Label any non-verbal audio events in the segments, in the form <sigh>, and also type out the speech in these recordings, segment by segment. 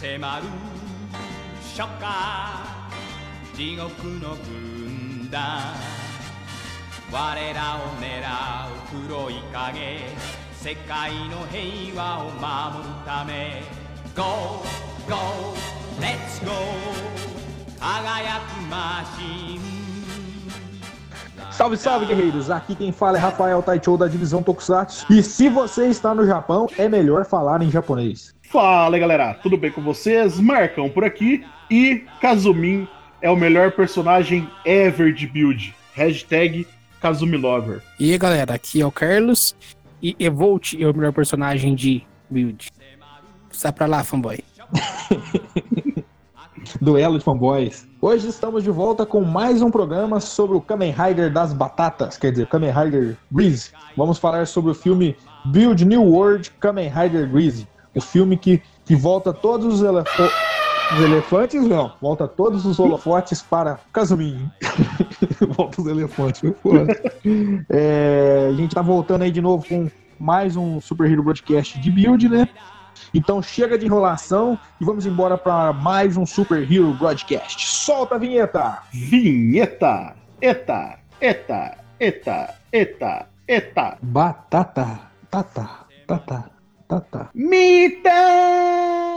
迫る初夏地獄の軍団。我らを狙う黒い影。世界の平和を守るため。Go, go, let's go 輝くマシン。Salve, salve, guerreiros! Aqui quem fala é Rafael Taichou da divisão Tokusatsu. E se você está no Japão, é melhor falar em japonês. Fala galera, tudo bem com vocês? Marcão por aqui e Kazumin é o melhor personagem ever de build. Hashtag Kazumilover. E aí galera, aqui é o Carlos e Evolt é o melhor personagem de build. Sai pra lá, fanboy. <laughs> Duelo de fanboys. Hoje estamos de volta com mais um programa sobre o Kamen Rider das Batatas, quer dizer, Kamen Rider Grease. Vamos falar sobre o filme Build New World Kamen Rider Grease. O filme que, que volta todos os, ele os elefantes, não, volta todos os holofotes para Kazumin. <laughs> volta os elefantes, foi foda. É, a gente tá voltando aí de novo com mais um Super Hero Broadcast de build, né? Então chega de enrolação e vamos embora para mais um Super Hero Broadcast. Solta a vinheta! Vinheta! Eta! Eta! Eta! Eta! Eta! Batata! Tata! Tata! Tata! Mita!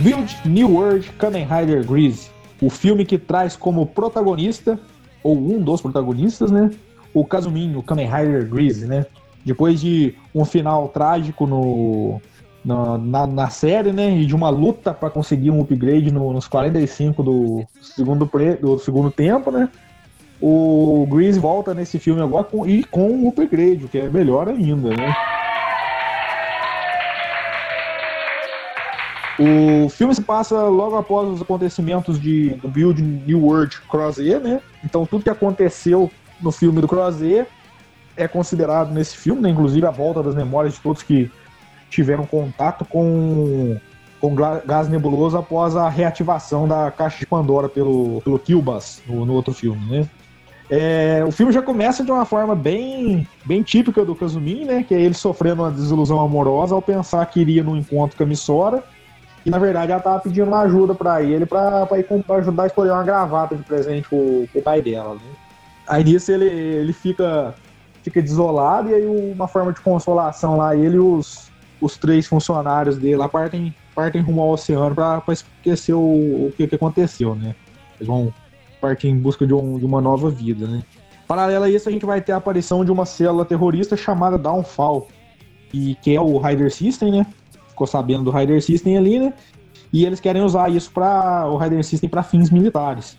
Build New World Kamen Rider Grease, o filme que traz como protagonista, ou um dos protagonistas, né? O Kazumin, o Kamen Rider Grease, né? Depois de um final trágico no, na, na, na série, né? E de uma luta para conseguir um upgrade no, nos 45 do segundo, pre, do segundo tempo, né? O Grease volta nesse filme agora com, e com um upgrade, o que é melhor ainda, né? O filme se passa logo após os acontecimentos de, do Build New World Cross-E, né? Então tudo que aconteceu no filme do Cross-E é considerado nesse filme, né? Inclusive a volta das memórias de todos que tiveram contato com, com gás nebuloso após a reativação da caixa de Pandora pelo, pelo Kilbas no, no outro filme, né? É, o filme já começa de uma forma bem, bem típica do Kazumin, né? Que é ele sofrendo uma desilusão amorosa ao pensar que iria no encontro com a Missora e na verdade ela tava pedindo uma ajuda para ele para ir pra ajudar a escolher uma gravata de presente pro, pro pai dela. Né? Aí nisso ele, ele fica, fica desolado e aí uma forma de consolação lá, ele e os, os três funcionários dele lá partem, partem rumo ao oceano para esquecer o, o que, que aconteceu, né? Eles vão partir em busca de, um, de uma nova vida, né? Paralelo a isso, a gente vai ter a aparição de uma célula terrorista chamada Downfall, e, que é o Rider System, né? Ficou sabendo do Rider System ali, né? E eles querem usar isso para o Rider System para fins militares.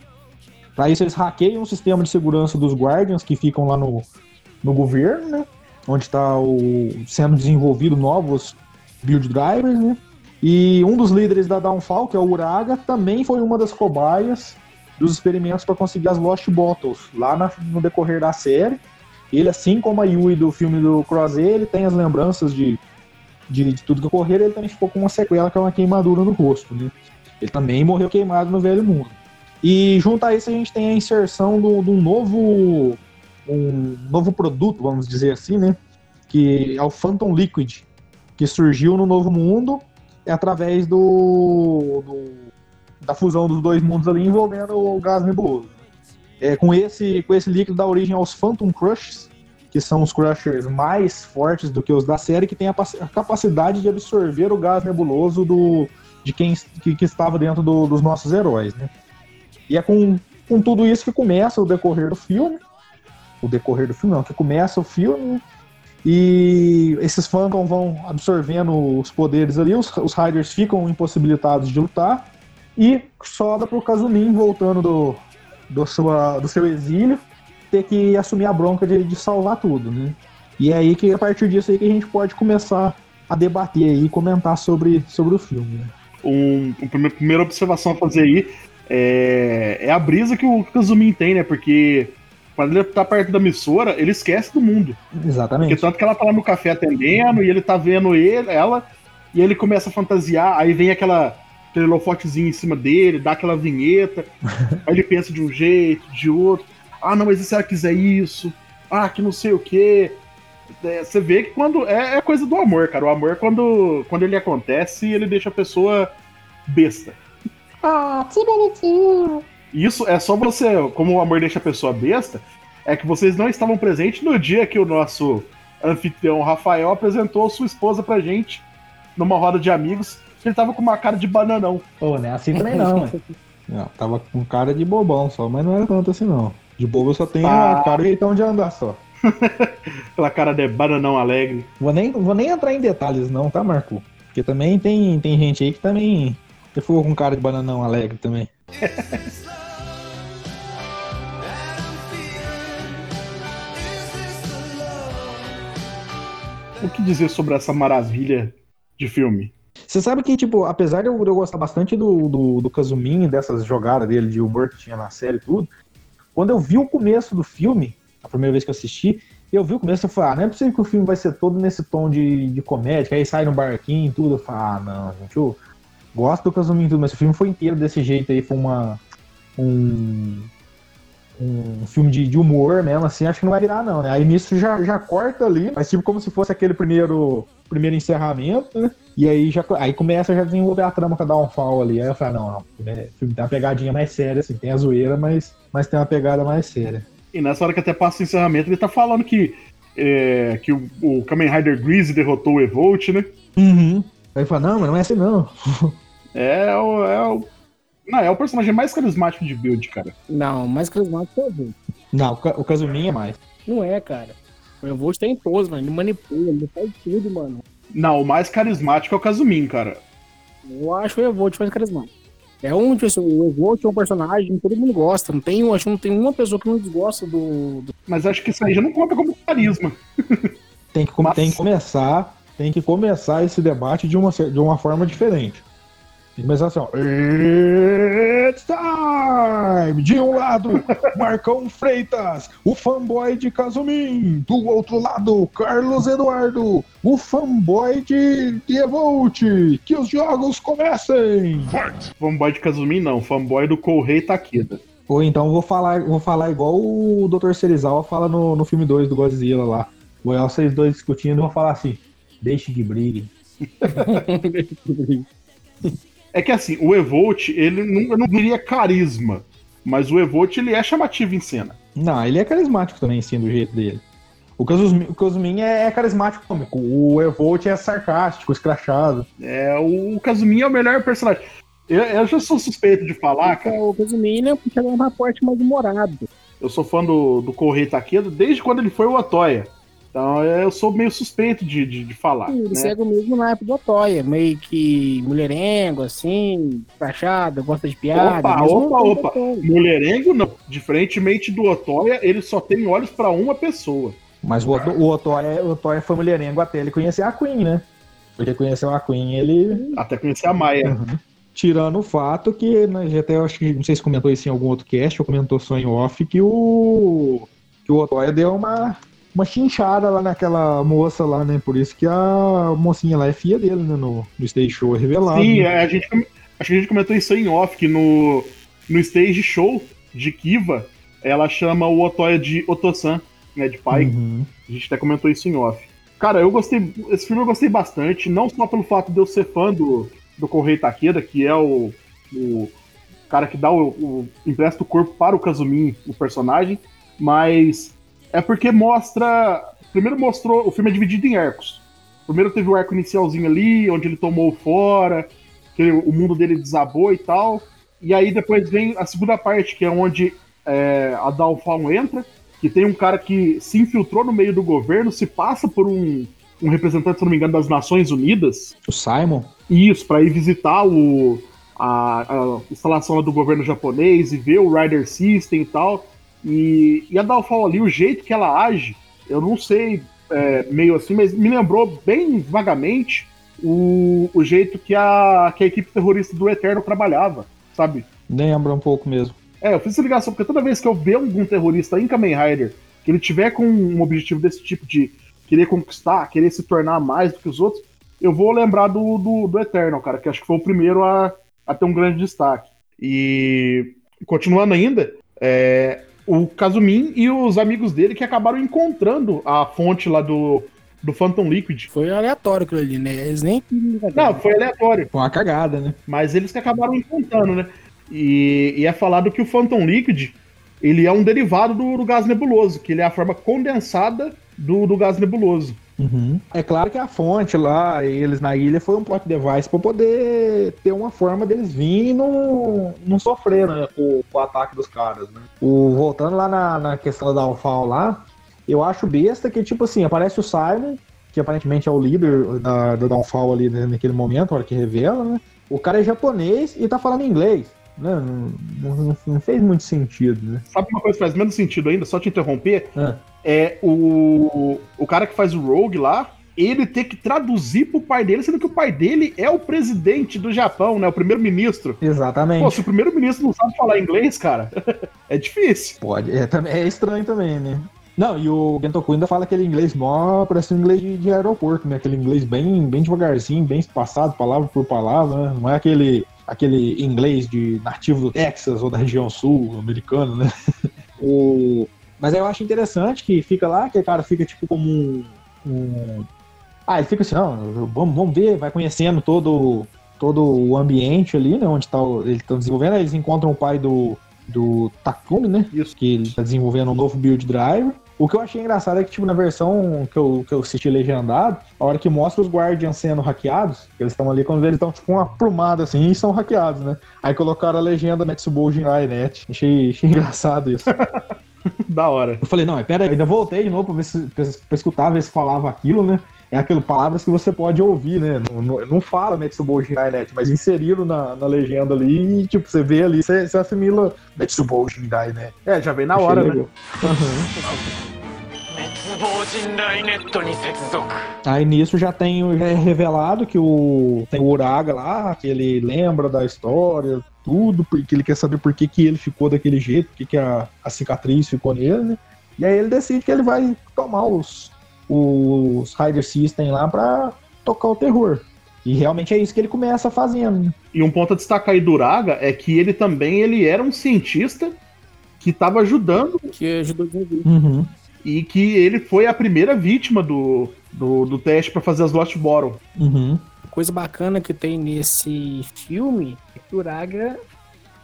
Para isso eles hackeiam o sistema de segurança dos Guardians que ficam lá no, no governo, né? Onde está sendo desenvolvido novos build drivers, né? E um dos líderes da Downfall, que é o Uraga, também foi uma das cobaias dos experimentos para conseguir as Lost Bottles lá na, no decorrer da série. Ele, assim como a Yui do filme do Crossé, ele tem as lembranças de de, de tudo que ocorreu, ele também ficou com uma sequela que é uma queimadura no rosto, né? Ele também morreu queimado no Velho Mundo. E junto a isso a gente tem a inserção de um novo um novo produto, vamos dizer assim, né? Que é o Phantom Liquid, que surgiu no Novo Mundo através do, do da fusão dos dois mundos ali envolvendo o gás nebuloso. É, com esse com esse líquido dá origem aos Phantom Crushes, que são os Crushers mais fortes do que os da série, que tem a, a capacidade de absorver o gás nebuloso do, de quem que, que estava dentro do, dos nossos heróis, né? E é com, com tudo isso que começa o decorrer do filme. O decorrer do filme, não, que começa o filme. E esses Phantom vão absorvendo os poderes ali, os, os Riders ficam impossibilitados de lutar. E sobra pro Kazumin voltando do, do, sua, do seu exílio ter que assumir a bronca de, de salvar tudo, né? E é aí que a partir disso aí que a gente pode começar a debater e comentar sobre, sobre o filme. Né? Um, uma primeira observação a fazer aí é, é a brisa que o Kazumin tem, né? Porque quando ele tá perto da emissora, ele esquece do mundo. Exatamente. Porque tanto que ela tá lá no café atendendo e ele tá vendo ele, ela, e ele começa a fantasiar, aí vem aquela aquele em cima dele, dá aquela vinheta, <laughs> aí ele pensa de um jeito, de outro. Ah, não, mas e se ela quiser isso? Ah, que não sei o quê. É, você vê que quando. É, é, coisa do amor, cara. O amor, quando, quando ele acontece, ele deixa a pessoa besta. Ah, que bonitinho. Isso é só você. Como o amor deixa a pessoa besta, é que vocês não estavam presentes no dia que o nosso anfitrião Rafael apresentou sua esposa pra gente numa roda de amigos ele tava com uma cara de bananão. Pô, né? Assim também não, <laughs> né? Não, tava com cara de bobão só, mas não era tanto assim não. De bobo eu só tenho ah. a cara e jeitão de andar só. <laughs> Aquela cara de bananão alegre. Vou nem, vou nem entrar em detalhes não, tá, Marco? Porque também tem, tem gente aí que também ficou com cara de bananão alegre também. o que dizer sobre essa maravilha de filme? Você sabe que, tipo, apesar de eu, eu gostar bastante do, do, do Kazumin, dessas jogadas dele de humor que tinha na série e tudo, quando eu vi o começo do filme, a primeira vez que eu assisti, eu vi o começo e falei, ah, não é possível que o filme vai ser todo nesse tom de, de comédia, que aí sai no barquinho e tudo. Eu falei, ah, não, gente, eu gosto do Kazumin e tudo, mas o filme foi inteiro desse jeito aí, foi uma. Um, um filme de, de, humor mesmo, assim, acho que não vai virar, não, né? Aí nisso já, já corta ali, mas tipo como se fosse aquele primeiro, primeiro encerramento, né? E aí já aí começa a já desenvolver a trama com a Downfall ali. Aí eu falei, não, não, o filme tem uma pegadinha mais séria, assim, tem a zoeira, mas, mas tem uma pegada mais séria. E nessa hora que até passa o encerramento, ele tá falando que, é, que o, o Kamen Rider Greasy derrotou o Evolt, né? Uhum. Aí ele fala, não, mas não é assim não. É o, é o não, é o personagem mais carismático de build, cara. Não, mais carismático é o Volt. Não, o Kazumin é mais. Não é, cara. O Volt tem pose, mano. Ele manipula, ele faz tudo, mano. Não, o mais carismático é o Kazumin, cara. Eu acho o Evolt mais carismático. É um, tipo, o Evolt é um personagem que todo mundo gosta. Não tem, acho que não tem uma pessoa que não desgosta do, do... Mas acho que isso aí já não conta como carisma. Tem que, Mas... tem que começar, tem que começar esse debate de uma, de uma forma diferente. E começar assim, ó. It's time! De um lado, <laughs> Marcão Freitas, o fanboy de Kazumin. Do outro lado, Carlos Eduardo, o fanboy de, Evolt. Que os jogos comecem! Fanboy de Kazumin não, fanboy do Correio Takeda. Ou então vou falar, vou falar igual o Dr. Serizawa fala no, no filme 2 do Godzilla lá. Vou olhar vocês dois discutindo e vou falar assim: deixe que brigue. <laughs> <laughs> deixe que brigue. É que assim, o Evolt, ele não, eu não diria carisma, mas o Evolt ele é chamativo em cena. Não, ele é carismático também, sim, do jeito dele. O Kazumin é, é carismático cômico, o Evolt é sarcástico, escrachado. É, o Kazumin é o melhor personagem. Eu, eu já sou suspeito de falar, cara. O Kazumin é porque ele é um rapporte mais humorado. Eu sou fã do, do Correio Taquedo desde quando ele foi o Otoya. Então eu sou meio suspeito de, de, de falar. Sim, ele né? segue o mesmo na época do Otoya, meio que mulherengo, assim, crachado, gosta de piada. Opa, opa, opa. Mulherengo não. Diferentemente do Otoya, ele só tem olhos para uma pessoa. Mas o, o, Otoya, o Otoya foi mulherengo até ele conhecer a Queen, né? Porque conheceu a Queen, ele. Até conhecer a Maia. Uhum. Tirando o fato que, né, até eu acho que, não sei se comentou isso em algum outro cast, ou comentou só em off, que o. que o Otoya deu uma uma chinchada lá naquela moça lá, né? Por isso que a mocinha lá é filha dele, né? No, no stage show é revelado. Sim, né? a gente, acho que a gente comentou isso em off, que no, no stage show de Kiva, ela chama o Otoya de Otosan, né? De pai. Uhum. A gente até comentou isso em off. Cara, eu gostei. Esse filme eu gostei bastante, não só pelo fato de eu ser fã do, do Correio Takeda, que é o, o cara que dá o, o empresta o corpo para o Kazumin, o personagem, mas é porque mostra. Primeiro mostrou. O filme é dividido em arcos. Primeiro teve o arco inicialzinho ali, onde ele tomou fora, que o mundo dele desabou e tal. E aí depois vem a segunda parte, que é onde é, a Dalfalm entra, que tem um cara que se infiltrou no meio do governo, se passa por um, um representante, se não me engano, das Nações Unidas. O Simon? Isso, para ir visitar o, a, a instalação do governo japonês e ver o Rider System e tal. E, e a Dalfal ali, o jeito que ela age, eu não sei é, meio assim, mas me lembrou bem vagamente o, o jeito que a, que a equipe terrorista do Eterno trabalhava, sabe? Lembra um pouco mesmo. É, eu fiz essa ligação porque toda vez que eu ver algum terrorista em Kamen Rider que ele tiver com um objetivo desse tipo de querer conquistar, querer se tornar mais do que os outros, eu vou lembrar do, do, do Eternal, cara, que acho que foi o primeiro a, a ter um grande destaque. E continuando ainda, é, o Kazumin e os amigos dele que acabaram encontrando a fonte lá do, do Phantom Liquid. Foi aleatório aquilo ali, né? Eles nem. Não, foi aleatório. Foi uma cagada, né? Mas eles que acabaram encontrando, né? E, e é falado que o Phantom Liquid ele é um derivado do, do gás nebuloso, que ele é a forma condensada do, do gás nebuloso. Uhum. É claro que a fonte lá, eles na ilha, foi um plot device para poder ter uma forma deles virem e não, não sofrer né, com, o ataque dos caras. Né? O, voltando lá na, na questão da Alfal lá, eu acho besta que, tipo assim, aparece o Simon, que aparentemente é o líder da, da Downfall ali né, naquele momento, a hora que revela, né? O cara é japonês e tá falando inglês. Né? Não, não, não, fez muito sentido, né? Sabe uma coisa que faz menos sentido ainda, só te interromper? É, é o, o cara que faz o Rogue lá, ele ter que traduzir pro pai dele, sendo que o pai dele é o presidente do Japão, né? O primeiro-ministro. Exatamente. Pô, se o primeiro-ministro não sabe falar inglês, cara, <laughs> é difícil. Pode, é, é estranho também, né? Não, e o Gentoku ainda fala aquele inglês mó, parece um inglês de, de, aeroporto, né? Aquele inglês bem, bem devagarzinho, bem espaçado, palavra por palavra, né? Não é aquele aquele inglês de nativo do Texas ou da região sul americana, né? <laughs> o... Mas eu acho interessante que fica lá, que o cara fica tipo como um. um... Ah, ele fica assim, não, vamos, vamos ver, vai conhecendo todo, todo o ambiente ali, né? Onde tá, ele está desenvolvendo, aí eles encontram o pai do, do Takumi, né? Isso. Que ele está desenvolvendo um novo build driver. O que eu achei engraçado é que, tipo, na versão que eu, que eu assisti legendado, a hora que mostra os Guardians sendo hackeados, eles estão ali, quando eles estão, tipo, uma plumada assim e são hackeados, né? Aí colocaram a legenda Metsubo Jinrai Net. Achei, achei <laughs> engraçado isso. <laughs> da hora. Eu falei, não, pera aí, ainda voltei de novo pra, ver se, pra, pra escutar, ver se falava aquilo, né? é aquilo, palavras que você pode ouvir, né? Não, não, não fala Metsuboshi Net, mas inseriram na, na legenda ali e, tipo, você vê ali, você, você assimila Metsuboshi Net. É, já vem na hora, Achei né? Uhum. <laughs> Aí nisso já tem já é revelado que o tem o Uraga lá, que ele lembra da história, tudo, porque ele quer saber por que, que ele ficou daquele jeito, por que, que a, a cicatriz ficou nele, né? E aí ele decide que ele vai tomar os, os Rider System lá pra tocar o terror. E realmente é isso que ele começa fazendo. E um ponto a destacar aí do Uraga é que ele também ele era um cientista que estava ajudando. Que ajudou uhum e que ele foi a primeira vítima do, do, do teste para fazer as Lost Bottom. Uhum. Coisa bacana que tem nesse filme é que o Uraga,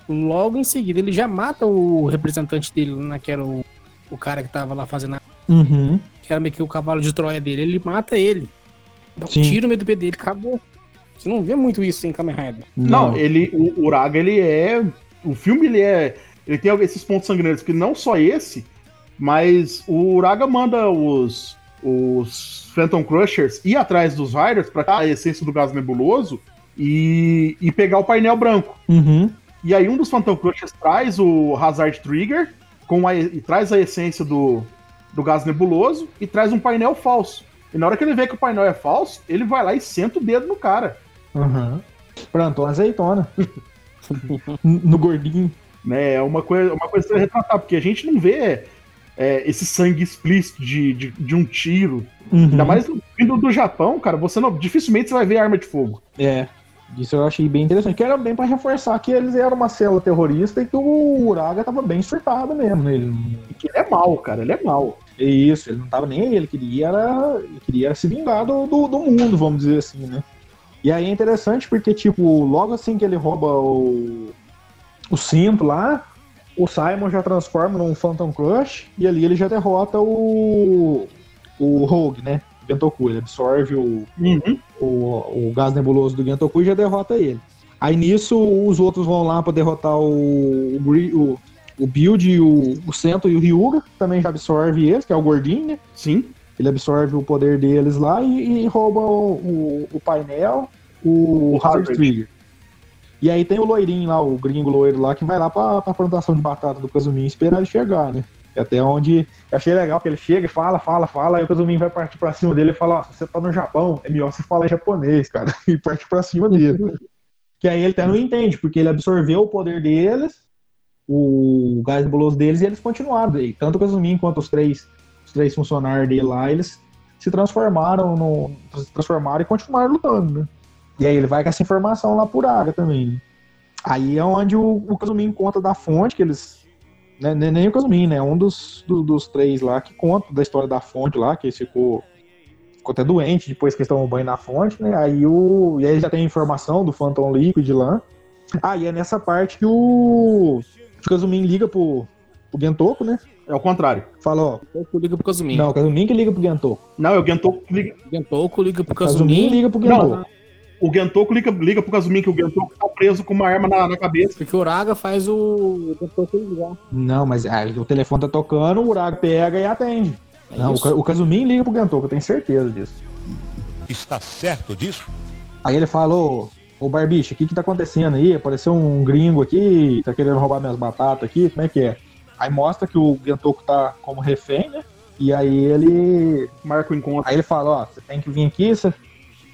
logo em seguida, ele já mata o representante dele, né, que era o, o cara que tava lá fazendo a... Uhum. Que era meio que o cavalo de Troia dele. Ele mata ele. Dá um tiro no meio do pé dele, acabou. Você não vê muito isso em Kamen Rider. Não, não ele, o Uraga, ele é... O filme, ele é... Ele tem esses pontos sangrentos, que não só esse, mas o Uraga manda os, os Phantom Crushers ir atrás dos Riders pra a essência do gás nebuloso e, e pegar o painel branco. Uhum. E aí um dos Phantom Crushers traz o Hazard Trigger com a, e traz a essência do, do gás nebuloso e traz um painel falso. E na hora que ele vê que o painel é falso, ele vai lá e senta o dedo no cara. Uhum. Plantou uma azeitona. <laughs> no gordinho. É uma coisa, uma coisa a retratar, porque a gente não vê é, esse sangue explícito de, de, de um tiro. Uhum. Ainda mais vindo do Japão, cara, você não, dificilmente você vai ver arma de fogo. É. Isso eu achei bem interessante, que era bem para reforçar que eles eram uma célula terrorista e que o Uraga tava bem surtado mesmo. Né? Ele, que ele é mal, cara, ele é mal. Isso, ele não tava nem aí, ele queria, era, ele queria se vingar do, do, do, mundo, vamos dizer assim, né? E aí é interessante porque, tipo, logo assim que ele rouba o, o cinto lá, o Simon já transforma num Phantom Crush e ali ele já derrota o, o Rogue, né? Gentoku. Ele absorve o, uhum. o, o, gás nebuloso do Gentoku e já derrota ele. Aí nisso os outros vão lá para derrotar o, o, o Build, o, o Sento e o Ryuga, também já absorve eles, que é o gordinho, né? Sim. Ele absorve o poder deles lá e, e rouba o, o, painel, o, o Hazard Trigger. E aí tem o loirinho lá, o gringo loiro lá, que vai lá pra, pra plantação de batata do Kazumin esperar ele chegar, né? Que até onde eu achei legal, que ele chega e fala, fala, fala, aí o Kazumin vai partir pra cima dele e fala, ó, se você tá no Japão, é melhor você falar japonês, cara, <laughs> e parte pra cima dele. que aí ele até não entende, porque ele absorveu o poder deles, o gás nebuloso deles, e eles continuaram. E tanto o Kazumin quanto os três, os três funcionários dele lá, eles se transformaram no. se transformaram e continuaram lutando, né? E aí ele vai com essa informação lá por área também. Né? Aí é onde o, o Kazumin conta da fonte, que eles. Né, nem o Kazumin, né? Um dos, do, dos três lá que conta da história da fonte lá, que ficou, ficou até doente depois que eles tomam banho na fonte, né? Aí, o, e aí já tem informação do Phantom Liquid lá. Ah, e é nessa parte que o, o Kazumin liga pro, pro Gentoku, né? É o contrário. Fala, ó. Gentoku liga pro Kazumin. Não, o Kazumin que liga pro Gentoku. Não, é o Gentoku que liga. Gentoku liga pro Kazumin Kazumin. liga pro Gentoku. Não, o Gentoku liga, liga pro Kazumin que o Gentoku tá preso com uma arma na, na cabeça. Porque o Uraga faz o Gentoku ligar. Não, mas aí o telefone tá tocando, o Uraga pega e atende. É Não, o, isso? O Kazumin liga pro Gentoku, eu tenho certeza disso. Está certo disso? Aí ele falou, ô Barbicha, o que que tá acontecendo aí? Apareceu um gringo aqui, tá querendo roubar minhas batatas aqui, como é que é? Aí mostra que o Gentoku tá como refém, né? E aí ele. Marca o encontro. Aí ele fala, ó, você tem que vir aqui, você,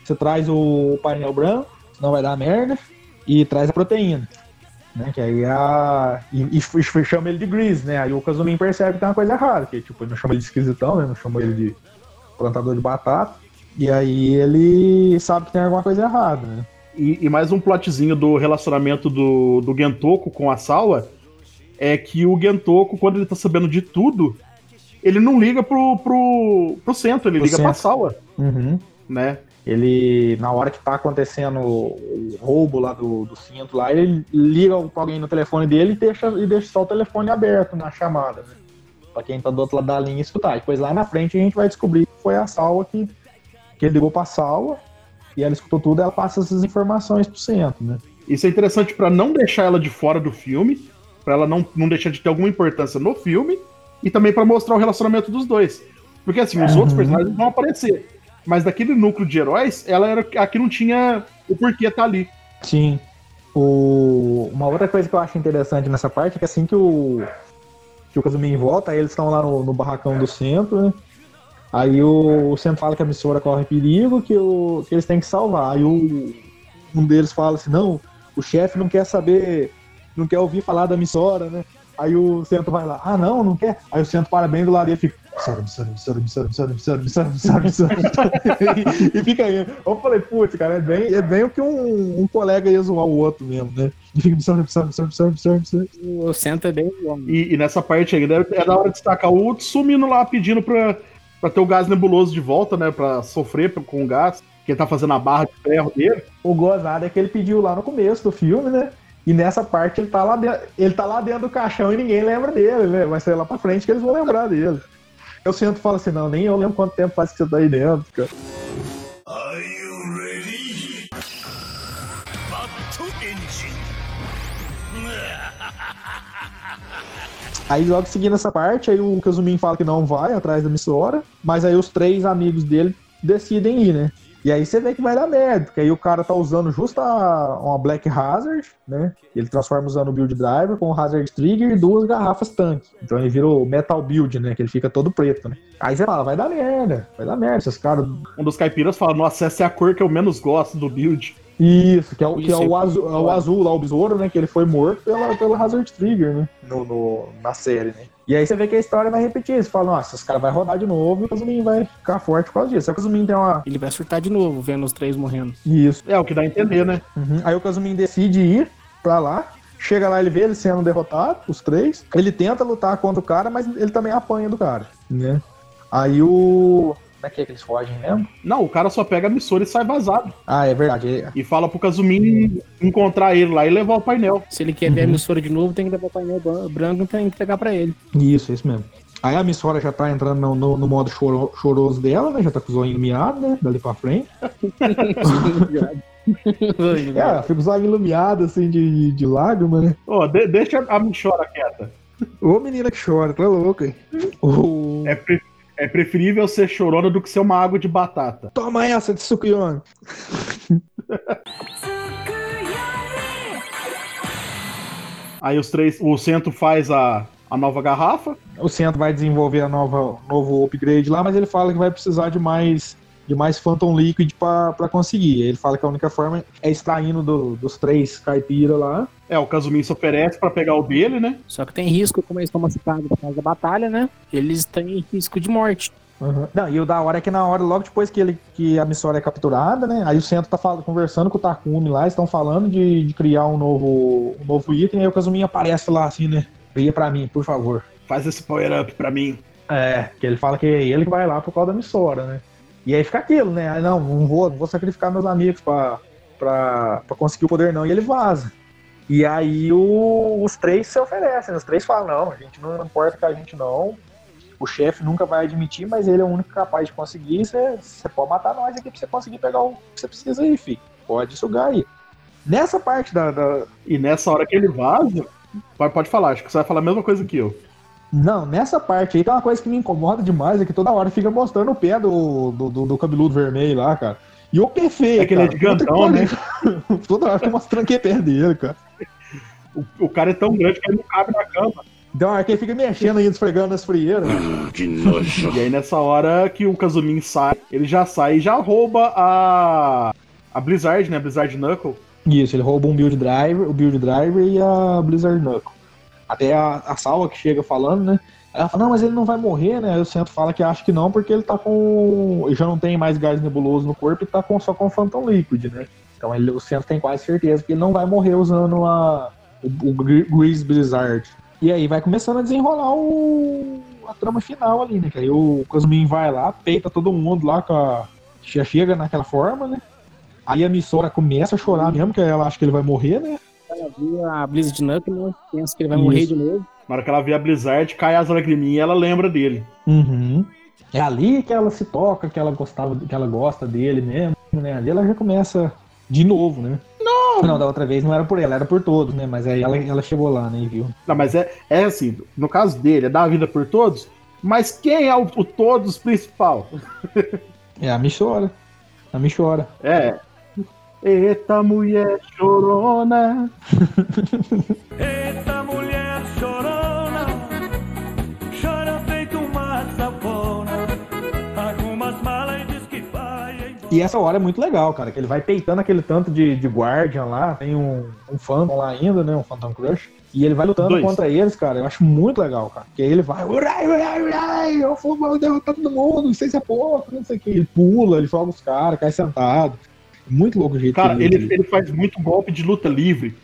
você traz o painel branco, senão vai dar merda, e traz a proteína. Né? Que aí a. E, e f- chama ele de Grease, né? Aí o Kazumin percebe que tem uma coisa errada, que tipo, ele não chama ele de esquisitão, né? Não chama ele de plantador de batata. E aí ele sabe que tem alguma coisa errada, né? E, e mais um plotzinho do relacionamento do, do Gentoku com a Sawa é que o Gentoku, quando ele tá sabendo de tudo, ele não liga pro, pro, pro centro, ele Pro liga pra centro. Sawa, Uhum. né? Ele, na hora que tá acontecendo o, roubo lá do, do cinto lá, ele liga pra alguém no telefone dele e deixa, e deixa só o telefone aberto na chamada, né? Pra quem tá do outro lado da linha escutar. Depois lá na frente a gente vai descobrir que foi a Salva que, que ele ligou pra Salva e ela escutou tudo ela passa essas informações pro centro, né? Isso é interessante pra não deixar ela de fora do filme, pra ela não, não deixar de ter alguma importância no filme, e também pra mostrar o relacionamento dos dois. Porque assim, os Uhum. outros personagens vão aparecer. Mas daquele núcleo de heróis, ela era a que não tinha o porquê tá ali. Sim. O... Uma outra coisa que eu acho interessante nessa parte é que assim que o, que o Kazumin volta, aí eles estão lá no, no barracão do centro, né? Aí o, o centro fala que a emissora corre perigo, que, o, que eles têm que salvar. Aí o, um deles fala assim, não, o chefe não quer saber, não quer ouvir falar da emissora, né? Aí o centro vai lá, ah não, não quer. Aí o centro para bem do lado e fica. E, e fica aí. Eu falei, putz, cara, é bem, é bem o que um, um colega ia zoar o outro mesmo, né? E fica emissora, emissora, emissora, emissora. O centro é bem bom. E, e nessa parte aí, né, é da hora de destacar o Tsumi indo lá pedindo pra, pra ter o gás nebuloso de volta, né? Pra sofrer com o gás, que ele tá fazendo a barra de ferro dele. O gozado é que ele pediu lá no começo do filme, né? E nessa parte ele tá lá dentro, ele tá lá dentro do caixão e ninguém lembra dele, né? Vai ser lá pra frente que eles vão lembrar dele. Eu sempre falo assim, não, nem eu lembro quanto tempo faz que você tá aí dentro, cara. <laughs> Aí logo seguindo essa parte, aí o Kazumin fala que não vai atrás da emissora, mas aí os três amigos dele decidem ir, né? E aí você vê que vai dar merda, porque aí o cara tá usando justo a- uma Black Hazard, né? Ele transforma usando o Build Driver com o Hazard Trigger e duas garrafas tanque. Então ele vira o Metal Build, né? Que ele fica todo preto, né? Aí você fala, vai dar merda, vai dar merda. Esses caras. Um dos caipiras fala, nossa, essa é a cor que eu menos gosto do build. Isso, que é o, que é o, azul, é o azul lá, o besouro, né? Que ele foi morto pela, pela Hazard Trigger, né? No, no- na série, né? E aí você vê que a história vai repetir. Você fala, nossa, esse cara vai rodar de novo e o Kazumin vai ficar forte por causa disso. Aí o Kazumin tem uma. Ele vai surtar de novo, vendo os três morrendo. Isso. É o que dá a entender, né? Uhum. Aí o Kazumin decide ir pra lá. Chega lá, ele vê eles sendo derrotados, os três. Ele tenta lutar contra o cara, mas ele também apanha do cara, né? Aí o. Como é que é que eles fogem mesmo? Não, o cara só pega a emissora e sai vazado. Ah, é verdade. E fala pro Kazumin encontrar ele lá e levar o painel. Se ele quer ver a emissora de novo, tem que levar o painel branco pra entregar pra ele. Isso, isso mesmo. Aí a Missora já tá entrando no, no- no modo choro- choroso dela, né? Já tá com os olhos iluminados, né? Dali pra frente. <laughs> É, fica com os olhos iluminados, assim, de, de lágrima, né? Ô, de- deixa a Michora quieta. Ô menina que chora, tá louca. hein? O... É, pre- é preferível ser chorona do que ser uma água de batata. Toma essa de Sukiyomi. <laughs> Aí os três, o centro faz a, a a nova garrafa. O centro vai desenvolver a nova novo upgrade lá, mas ele fala que vai precisar de mais de mais Phantom Liquid para conseguir. Ele fala que a única forma é extraindo do, dos três caipira lá. É, o Kazumin se oferece para pegar o dele, né? Só que tem risco, como eles estão machucados por causa da batalha, né? Eles têm risco de morte. Uhum. Não, e o da hora é que na hora, logo depois que, ele, que a Missora é capturada, né? Aí o centro tá falando, conversando com o Takumi lá, estão falando de, de, criar um novo, um novo item, aí o Kazumin aparece lá assim, né? Cria pra mim, por favor. Faz esse power-up pra mim. É, que ele fala que é ele que vai lá por causa da Missora, né? E aí fica aquilo, né? Aí, não, não vou, não vou sacrificar meus amigos pra, conseguir o poder, não. E ele vaza. E aí o, os três se oferecem, né? os três falam, não, a gente não, importa que a gente não. O chefe nunca vai admitir, mas ele é o único capaz de conseguir. Você pode matar nós aqui pra você conseguir pegar o que você precisa aí, filho. Pode sugar aí. Nessa parte da, da, E nessa hora que ele vaza, pode falar, acho que você vai falar a mesma coisa que eu. Não, nessa parte aí tem uma coisa que me incomoda demais, é que toda hora fica mostrando o pé do, do, do, do cabeludo vermelho lá, cara. E o pé feio, É que ele é gigantão, né? <laughs> toda hora fica mostrando que é pé dele, cara. O, o cara é tão grande que ele não cabe na cama. Então, hora que ele fica mexendo aí, esfregando as frieiras. E aí nessa hora que o Kazumin sai, ele já sai e já rouba a. A Blizzard, né? Blizzard Knuckle. Isso, ele rouba um Build Driver, o Build Driver e a Blizzard Knuckle. Até a, a Salva que chega falando, né? Ela fala, não, mas ele não vai morrer, né? O Centro fala que acha que não, porque ele tá com. Já não tem mais gás nebuloso no corpo e tá com, só com Phantom Liquid, né? Então ele, o Centro tem quase certeza que ele não vai morrer usando a, o, o Grease Blizzard. E aí vai começando a desenrolar o, a trama final ali, né? Que aí o Cosmin vai lá, peita todo mundo lá com a. Já chega naquela forma, né? Aí a Missora começa a chorar mesmo, que ela acha que ele vai morrer, né? Ela viu a Blizzard Knuckle, né? pensa que ele vai Isso. morrer de novo. Na hora que ela vê a Blizzard, cai as lagriminhas e ela lembra dele. Uhum. É ali que ela se toca, que ela gostava, que ela gosta dele mesmo, né? Ali ela já começa de novo, né? Não! Não, da outra vez não era por ela, era por todos, né? Mas aí ela, ela chegou lá, né, e viu. Não, mas é, é assim, no caso dele, é dar a vida por todos, mas quem é o, o todos principal? <laughs> É, a Michora. A Michora. É. Eita mulher chorona. Eita mulher chorona, chora feito uma safona, algumas malas e diz que vai. E essa hora é muito legal, cara, que ele vai peitando aquele tanto de, de Guardian lá, tem um, um Phantom lá ainda, né, um Phantom Crush, e ele vai lutando Dois. contra eles, cara, eu acho muito legal, cara, porque aí ele vai, urai, urai, urai, eu vou derrotar todo mundo, não sei se é pouco, não sei o que, ele pula, ele joga os caras, cai sentado, muito louco o jeito Cara, que ele, ele faz muito golpe de luta livre.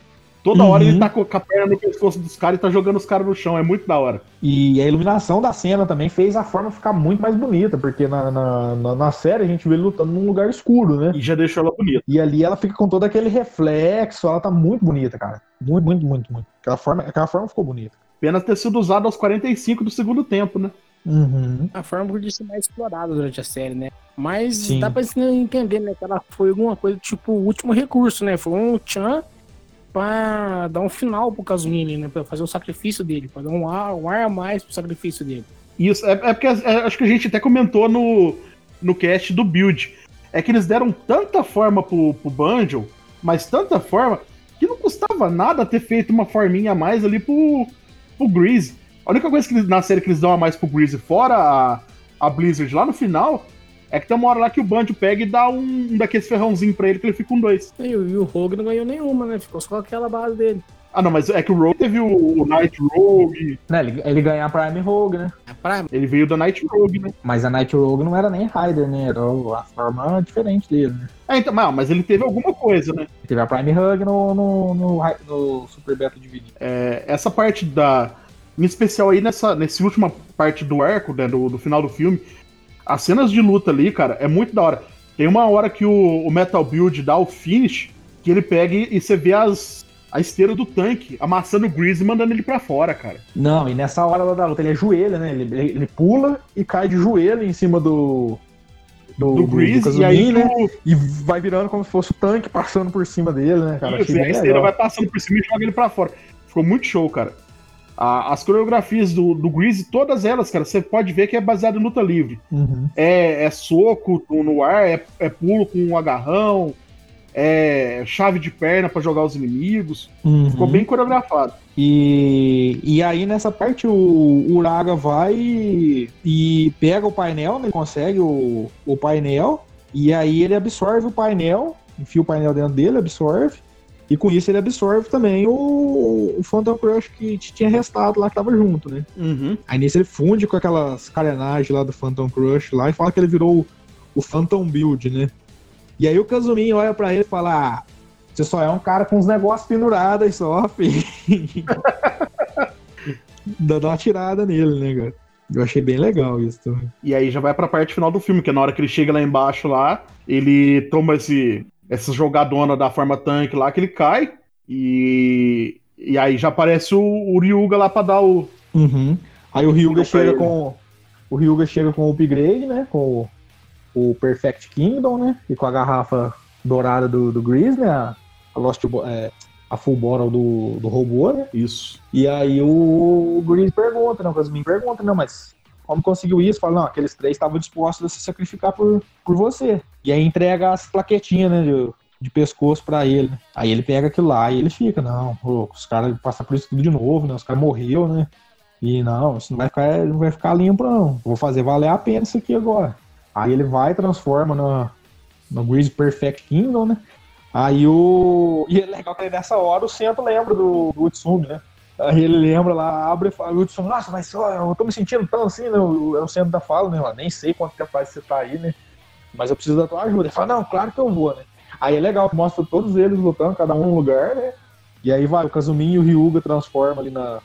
Toda hora Uhum. ele tá com a perna no pescoço dos caras e tá jogando os caras no chão. É muito da hora. E a iluminação da cena também fez a forma ficar muito mais bonita, porque na, na, na, na série a gente vê ele lutando num lugar escuro, né? E já deixou ela bonita. E ali ela fica com todo aquele reflexo, ela tá muito bonita, cara. Muito, muito, muito, muito. Aquela forma, aquela forma ficou bonita. Apenas ter sido usado aos 45 do segundo tempo, né? Uhum. A forma podia ser mais explorada durante a série, né? Mas Sim. dá pra entender, né? Que ela foi alguma coisa tipo o último recurso, né? Foi um tchan pra dar um final pro Kazumin ali, né? Pra fazer o sacrifício dele, pra dar um ar, um ar a mais pro sacrifício dele. Isso, é, é porque é, acho que a gente até comentou no, no cast do build. É que eles deram tanta forma pro, pro Banjo, mas tanta forma, que não custava nada ter feito uma forminha a mais ali pro, pro Grease. A única coisa que eles- na série que eles dão a mais pro Grease, fora a, a Blizzard lá no final, é que tem uma hora lá que o Banjo pega e dá um, um daqueles ferrãozinhos pra ele que ele fica com dois. E, o- e o Rogue não ganhou nenhuma, né? Ficou só com aquela base dele. Ah, não, mas é que o Rogue teve o, o Night Rogue, Né, ele, ele ganha a Prime Rogue, né? A Prime, ele veio da Night Rogue, né? Mas a Night Rogue não era nem Rider, né? Era a forma diferente dele, né? É, então, mas, mas ele teve alguma coisa, né? Teve a Prime Hug no, no, no, no Super Beta Dividido. É, essa parte da. Em especial aí nessa, nessa última parte do arco, né, do, do final do filme, as cenas de luta ali, cara, é muito da hora. Tem uma hora que o, o Metal Build dá o finish, que ele pega e, e você vê as, a esteira do tanque amassando o Grease e mandando ele pra fora, cara. Não, e nessa hora lá da luta ele ajoelha, né? Ele, ele, pula e cai de joelho em cima do. Do, Do Grease, Kazumin, e aí né? o, E vai virando como se fosse o tanque passando por cima dele, né, cara? isso, e a esteira legal. vai passando por cima e joga ele pra fora. Ficou muito show, cara. A- as coreografias do, do Grease, todas elas, cara, você pode ver que é baseado em luta livre. Uhum. é, é soco no ar, é, é pulo com um agarrão, é chave de perna pra jogar os inimigos. Uhum. Ficou bem coreografado. E, e aí nessa parte o Uraga vai e, e pega o painel, né? Ele consegue o, o painel. E aí ele absorve o painel, enfia o painel dentro dele, absorve. E com isso ele absorve também o, o Phantom Crush que tinha restado lá, que tava junto, né? Uhum. Aí nisso ele funde com aquelas carenagens lá do Phantom Crush lá e fala que ele virou o, Phantom Build, né? E aí o Kazumin olha pra ele e fala: ah, você só é um cara com uns negócios pendurados aí só, filho. <laughs> Dando uma tirada nele, né, cara? Eu achei bem legal isso também. E aí já vai pra parte final do filme, que é na hora que ele chega lá embaixo lá, ele toma esse, essa jogadona da forma tanque lá, que ele cai, e, e aí já aparece o, o Ryuga lá pra dar o... Uhum. Aí o Ryuga chega com. O Ryuga chega com o upgrade, né? Com o, o Perfect Kingdom, né? E com a garrafa dourada do, do Grease, né? A, a Lost é, a full bottle do, do robô, né? Isso. E aí o, o Grease pergunta, né? O Casmin pergunta, não, mas como conseguiu isso? Fala, não, aqueles três estavam dispostos a se sacrificar por, por você. E aí entrega as plaquetinhas, né? De, de pescoço pra ele. né? Aí ele pega aquilo lá e ele fica, não, pô, os caras passam por isso tudo de novo, né? Os caras morreu, né? E não, isso não vai ficar, não vai ficar limpo, não. Vou fazer valer a pena isso aqui agora. Aí ele vai transforma no, no Grease Perfect Kingdom, né? Aí o. E é legal que nessa hora o Centro lembra do, do Utsumi, né? Aí ele lembra lá, abre e fala, Utsumi, nossa, mas só, eu tô me sentindo tão assim, né? O- É o centro da fala, né? Eu nem sei quanto tempo faz você tá aí, né? Mas eu preciso da tua ajuda. Ele fala, não, claro que eu vou, né? Aí é legal, mostra todos eles lutando, cada um num lugar, né? E aí vai, o Kazumin e o Ryuga transforma ali na.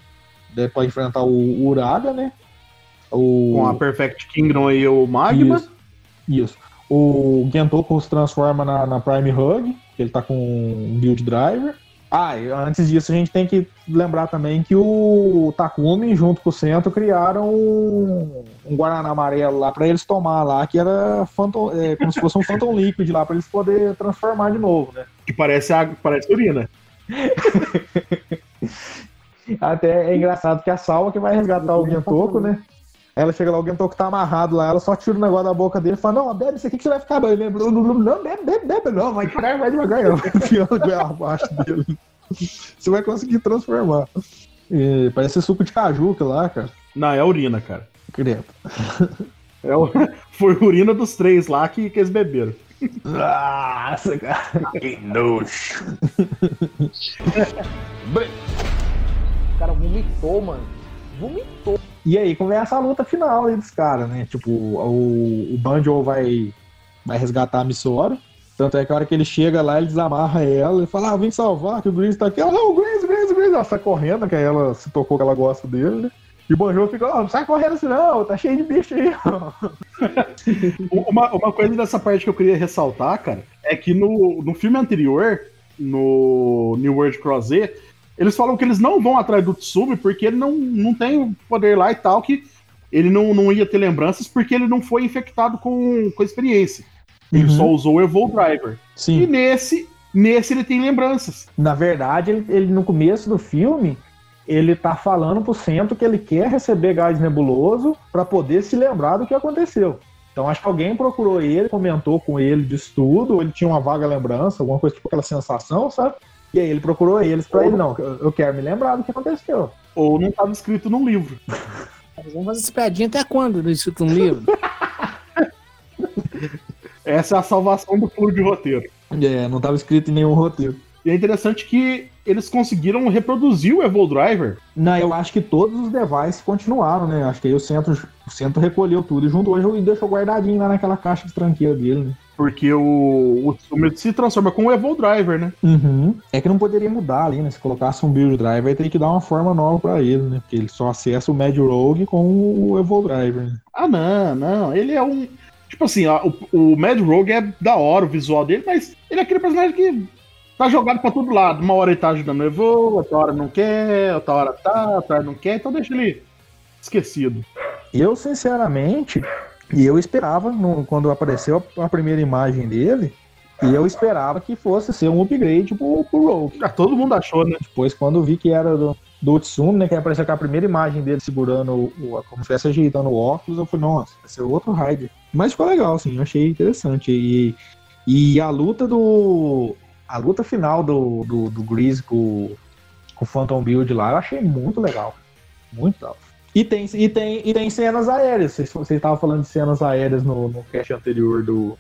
pra enfrentar o, Uraga, né? O... Com a Perfect Kingdom aí, o Magma. Isso. Isso. O Gentoku se transforma na, na Prime Hug, que ele tá com um build driver. Ah, antes disso a gente tem que lembrar também que o Takumi, junto com o Centro, criaram um, um Guaraná amarelo lá pra eles tomar lá, que era Phantom, é, como se fosse um Phantom Liquid lá, pra eles poderem transformar de novo, né? Que parece água, parece urina. <laughs> Até é engraçado que a Salva que vai resgatar o Gentoku, né? Ela chega lá, o Gentoku tá amarrado lá, ela só tira o negócio da boca dele e fala, não, bebe isso aqui que você vai ficar bem. Ele, Não, não, não, bebe, bebe, bebe, não, vai devagar, vai devagar, não. Enfiando goela abaixo dele. Você vai conseguir transformar. E parece suco de caju aquilo lá, cara. Não, é urina, cara. Credo. É o... <laughs> Foi a urina dos três lá que, que eles beberam. Nossa, cara. Que nojo. <laughs> O cara vomitou, mano. Vomitou. E aí começa a luta final aí dos caras, né? Tipo, o, o Banjo vai, vai resgatar a Missora. Tanto é que a hora que ele chega lá, ele desamarra ela e fala, ah, vem salvar, que o Grease tá aqui. Ela, não, o Grease, Grease, Grease. Ela sai correndo, que aí ela se tocou que ela gosta dele, né? E o Banjo fica, ó, não sai correndo assim não, tá cheio de bicho aí. <laughs> Uma, uma coisa dessa parte que eu queria ressaltar, cara, é que no, no filme anterior, no New World Cross Z, eles falam que eles não vão atrás do Tsumi porque ele não, não tem o poder lá e tal, que ele não, não ia ter lembranças porque ele não foi infectado com, com experiência. Ele Uhum. só usou o Evol Driver. E Sim. nesse, nesse ele tem lembranças. Na verdade, ele, ele, no começo do filme, ele tá falando pro centro que ele quer receber gás nebuloso pra poder se lembrar do que aconteceu. Então acho que alguém procurou ele, comentou com ele disso tudo, ou ele tinha uma vaga lembrança, alguma coisa tipo aquela sensação, sabe? E aí ele procurou eles pra ele, não, eu quero me lembrar do que aconteceu. Ou não estava escrito num livro. Vamos fazer essa piadinha até quando? Do escrito no livro? <laughs> Essa é a salvação do furo de roteiro. É, não tava escrito em nenhum roteiro. E é interessante que eles conseguiram reproduzir o Evol Driver. Não, eu acho que todos os devices continuaram, né? Acho que aí o centro, o centro recolheu tudo e juntou e deixou guardadinho lá naquela caixa de tranqueira dele, né? Porque o, o Tsumi se transforma com o Evol Driver, né? Uhum. É que não poderia mudar ali, né? Se colocasse um build driver, teria que dar uma forma nova pra ele, né? Porque ele só acessa o Mad Rogue com o Evol Driver. Né? Ah, não, não. Ele é um. Tipo assim, ó, o, o Mad Rogue é da hora o visual dele, mas ele é aquele personagem que tá jogado pra todo lado. Uma hora ele tá ajudando o Evo, outra hora não quer, outra hora tá, outra hora não quer, então deixa ele esquecido. Eu, sinceramente, e eu esperava, no- quando apareceu a, a primeira imagem dele, e eu esperava que fosse ser um upgrade pro, pro Rogue. Ah, todo mundo achou, né? Depois, quando vi que era do, do Utsumi, né? Que apareceu com a primeira imagem dele segurando, o, o- como se estivesse ajeitando o óculos, eu falei, nossa, vai ser outro Raider. Mas ficou legal, assim, eu achei interessante. E, e a luta do. A luta final do, do, do Grease com, com o Phantom Build lá, eu achei muito legal. Muito legal. E tem, e tem, e tem cenas aéreas. Vocês vocês estavam falando de cenas aéreas no, no cast anterior do,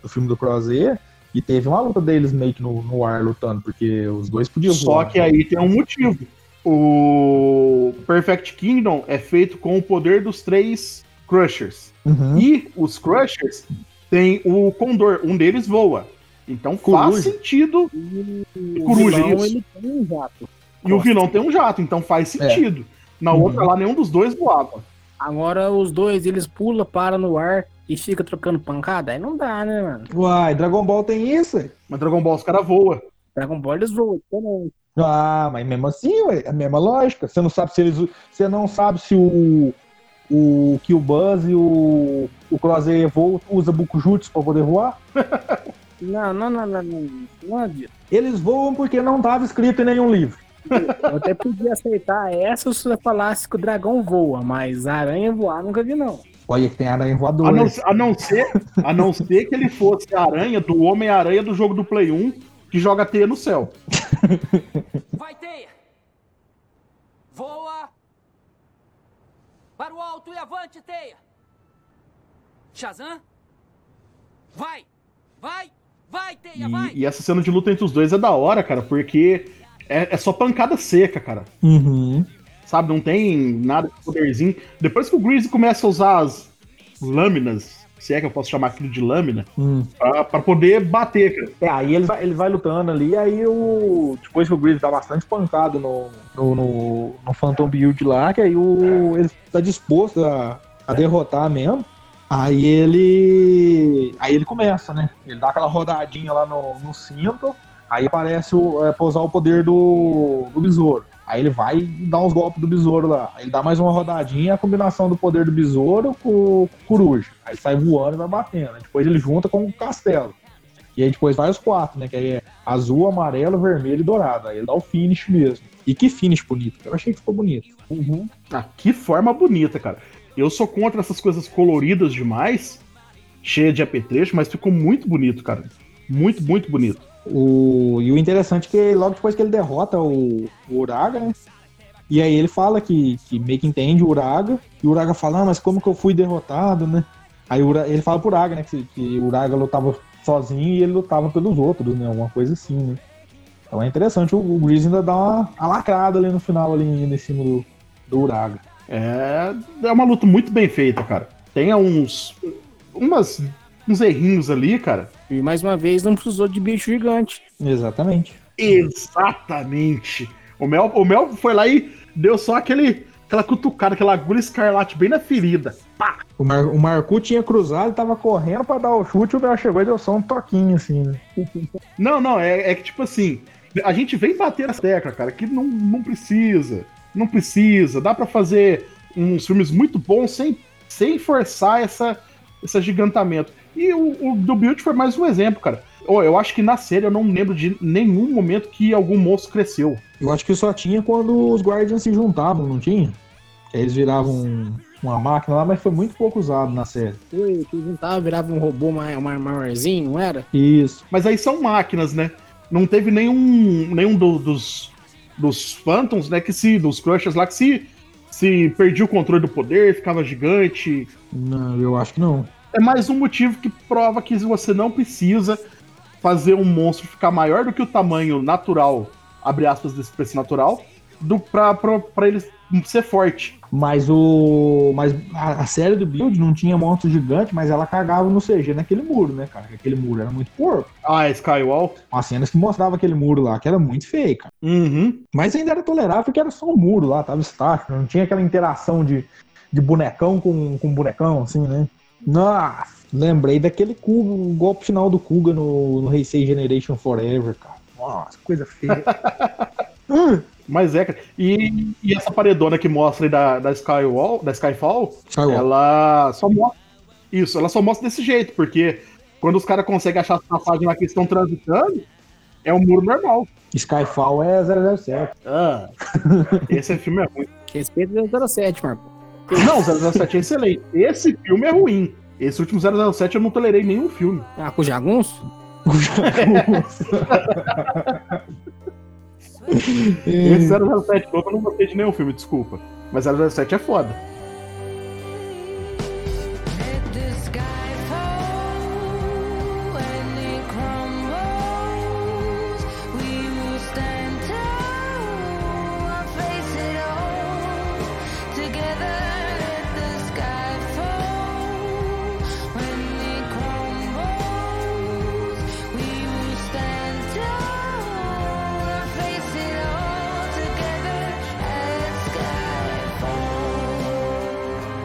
do filme do Crozier. E teve uma luta deles meio que no, no ar lutando, porque os dois podiam Só voar. que aí tem um motivo. O Perfect Kingdom é feito com o poder dos três Crushers. Uhum. E os Crushers tem o Condor, um deles voa. Então faz Coruja. sentido. O Coruja, vilão, isso. ele tem um jato. E o vilão tem um jato, então faz sentido. Na Uhum. outra lá, nenhum dos dois voava. Agora os dois, eles pulam, param no ar e fica trocando pancada. Aí não dá, né, mano? Uai, Dragon Ball tem isso? Mas Dragon Ball os caras voam. Dragon Ball eles voam. também. Ah, mas mesmo assim, ué, é a mesma lógica. Você não sabe se eles. Você não sabe se o. O que o Buzz e o, o Crozier Evo usa Bukujutsu pra poder voar? <laughs> Não, não, não, não, não. Não adianta. Eles voam porque não estava escrito em nenhum livro. Eu até podia aceitar essa se você falasse que o dragão voa, mas a aranha voar nunca vi, não. Olha que tem aranha A voadora. não, a não ser, a não ser que ele fosse a aranha do Homem-Aranha do jogo do Play 1 que joga teia no céu. <laughs> Vai, teia! Voa! Para o alto e avante, teia! Shazam? Vai! Vai! Vai, teia, vai! E, e essa cena de luta entre os dois é da hora, cara, porque é, é só pancada seca, cara. Uhum. Sabe, não tem nada de poderzinho. Depois que o Greasy começa a usar as lâminas, se é que eu posso chamar aquilo de lâmina, Hum. pra, pra poder bater, cara. É, aí ele vai, ele vai lutando ali, aí o. Depois que o Grease dá bastante pancada no, no, no, no Phantom Build lá, que aí o, ele tá disposto a, a derrotar mesmo. Aí ele. Aí ele começa, né? Ele dá aquela rodadinha lá no, no cinto, aí aparece o, é, pra usar o poder do, do besouro. Aí ele vai dá uns golpes do besouro lá. Aí ele dá mais uma rodadinha, a combinação do poder do besouro com o coruja. Aí sai voando e vai batendo. Depois ele junta com o castelo. E aí depois vai os quatro, né? Que aí é azul, amarelo, vermelho e dourado. Aí ele dá o finish mesmo. E que finish bonito. Eu achei que ficou bonito. Ah, que forma bonita, cara. Eu sou contra essas coisas coloridas demais, cheia de apetrecho, mas ficou muito bonito, cara. Muito, muito bonito. O... E o interessante é que logo depois que ele derrota o, o Uraga, né? E aí ele fala que, que meio que entende o Uraga. E o Uraga fala, ah, mas como que eu fui derrotado, né? Aí ele fala pro Uraga, né? Que, que o Uraga lutava sozinho e ele lutava pelos outros, né? Alguma coisa assim, né? Então é interessante, o, o Grease ainda dá uma, lacrada ali no final, ali em cima do, do Uraga. É, é uma luta muito bem feita, cara. Tem uns. Umas, uns errinhos ali, cara. E mais uma vez não precisou de bicho gigante. Exatamente. Exatamente. O Mel, o Mel foi lá e deu só aquele, aquela cutucada, aquela agulha escarlate bem na ferida. O, Mar, o Marcu tinha cruzado, tava correndo pra dar o chute, o Bel chegou e deu só um toquinho, assim, né? <laughs> Não, não, é, é que tipo assim, a gente vem bater essa tecla, cara, que não, não precisa. Não precisa. Dá pra fazer uns filmes muito bons sem, sem forçar essa, esse agigantamento. E o, o do Build foi mais um exemplo, cara. Ô, Eu acho que na série eu não lembro de nenhum momento que algum monstro cresceu. Eu acho que só tinha quando os Guardians se juntavam, não tinha? Que eles viravam um- uma máquina lá, mas foi muito pouco usado na série. Foi, que juntava, virava um robô mai- mai- maiorzinho, não era? Isso. Mas aí são máquinas, né? Não teve nenhum, nenhum do- dos, dos Phantoms, né? Que se. Dos Crushers lá, que se, se perdia o controle do poder, ficava gigante. Não, eu acho que não. É mais um motivo que prova que você não precisa fazer um monstro ficar maior do que o tamanho natural, abre aspas desse preço natural, do, pra, pra, pra ele ser forte. Mas o. Mas a, série do Build não tinha monstro gigante, mas ela cagava no CG naquele muro, né, cara? Que Aquele muro era muito porco. Ah, Skywall. Umas cenas que mostrava aquele muro lá, que era muito feio, cara. Uhum. Mas ainda era tolerável porque era só um muro lá, tava estático, não tinha aquela interação de, de bonecão com, com bonecão, assim, né? Nossa, lembrei daquele Kuga, o golpe final do Kuga no, no Heisei Generation Forever, cara. Nossa, coisa feia. <laughs> Hum, Mas é, cara. E, e essa paredona que mostra aí da, da Skywall, da Skyfall, Skywall. ela só mostra. Isso, ela só mostra desse jeito, porque quando os caras conseguem achar as passagens lá que estão transitando, é um muro normal. Skyfall é 007. Ah, esse filme é ruim. Respeito do 07, Marco. Não, 007 é excelente. Esse filme é ruim. Esse último 007 eu não tolerei nenhum filme. Ah, com jagunço? <laughs> Esse 007 novo eu não gostei de nenhum filme, desculpa. Mas 007 é foda.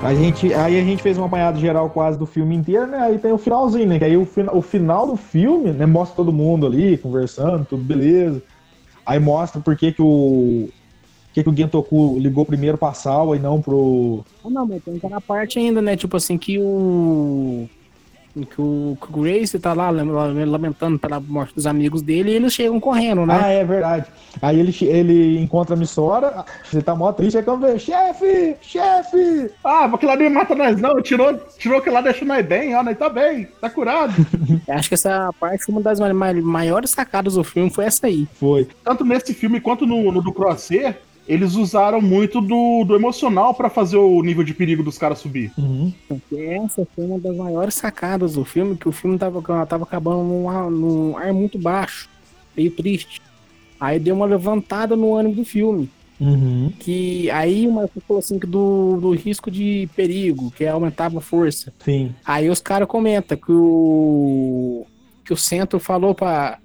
A gente, aí a gente fez um apanhado geral quase do filme inteiro, né? Aí tem o finalzinho, né? Que aí o, fina- o final do filme, né? Mostra todo mundo ali conversando, tudo beleza. Aí mostra por que que o que que o Gentoku ligou primeiro pra Salva e não pro Ah, não, mas tem aquela parte ainda, né? Tipo assim, que o. Que o, que o Grace tá lá lam- lamentando pela morte dos amigos dele e eles chegam correndo, né? Ah, é verdade. Aí ele, ele encontra a Missora, você tá mó triste, aí quando vê, chefe, chefe! Ah, mas aquilo ali não mata nós, não. Tirou, tirou aquilo lá, deixou nós bem, ó, nós tá bem, tá curado. <laughs> Acho que essa parte foi uma das ma- ma- maiores sacadas do filme, foi essa aí. Foi. Tanto nesse filme quanto no, no do Crosshair, eles usaram muito do, do emocional pra fazer o nível de perigo dos caras subir. Uhum. Porque essa foi uma das maiores sacadas do filme, que o filme tava, tava acabando num ar, num ar muito baixo, meio triste. Aí deu uma levantada no ânimo do filme. Uhum. Que aí o Marcos falou assim que do, do risco de perigo, que aumentava a força. Sim. Aí os caras comentam que o. que o centro falou pra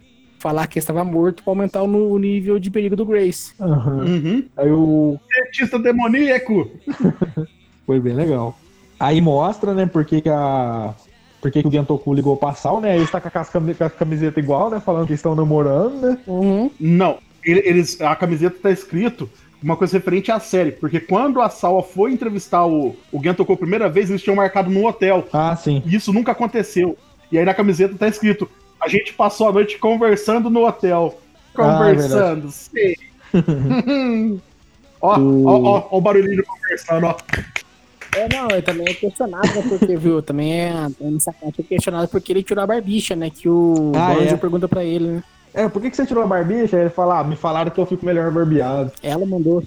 falar que estava morto pra aumentar o nível de perigo do Grace. Uhum. Uhum. Aí o. Cientista demoníaco! <laughs> Foi bem legal. Aí mostra, né, por que, que a. Por que, que o Gentoku ligou pra Sal, né? Eles tá com a cami- com a camiseta igual, né? Falando que estão namorando, né? Uhum. Não, ele- eles, a camiseta tá escrito uma coisa referente à série, porque quando a Salva foi entrevistar o, o Gentoku a primeira vez, eles tinham marcado no hotel. Ah, sim. E isso nunca aconteceu. E aí na camiseta tá escrito: a gente passou a noite conversando no hotel. Ah, Conversando, sei. <laughs> ó, O- ó, ó, ó o barulhinho conversando, ó. É, não, ele também é questionado, né? Porque, viu, também é, é nessa parte é questionado porque ele tirou a barbicha, né? Que o Ah, Banjo é. pergunta pra ele, né? É, por que, que você tirou a barbicha? Aí ele fala, ah, me falaram que eu fico melhor barbeado. Ela mandou.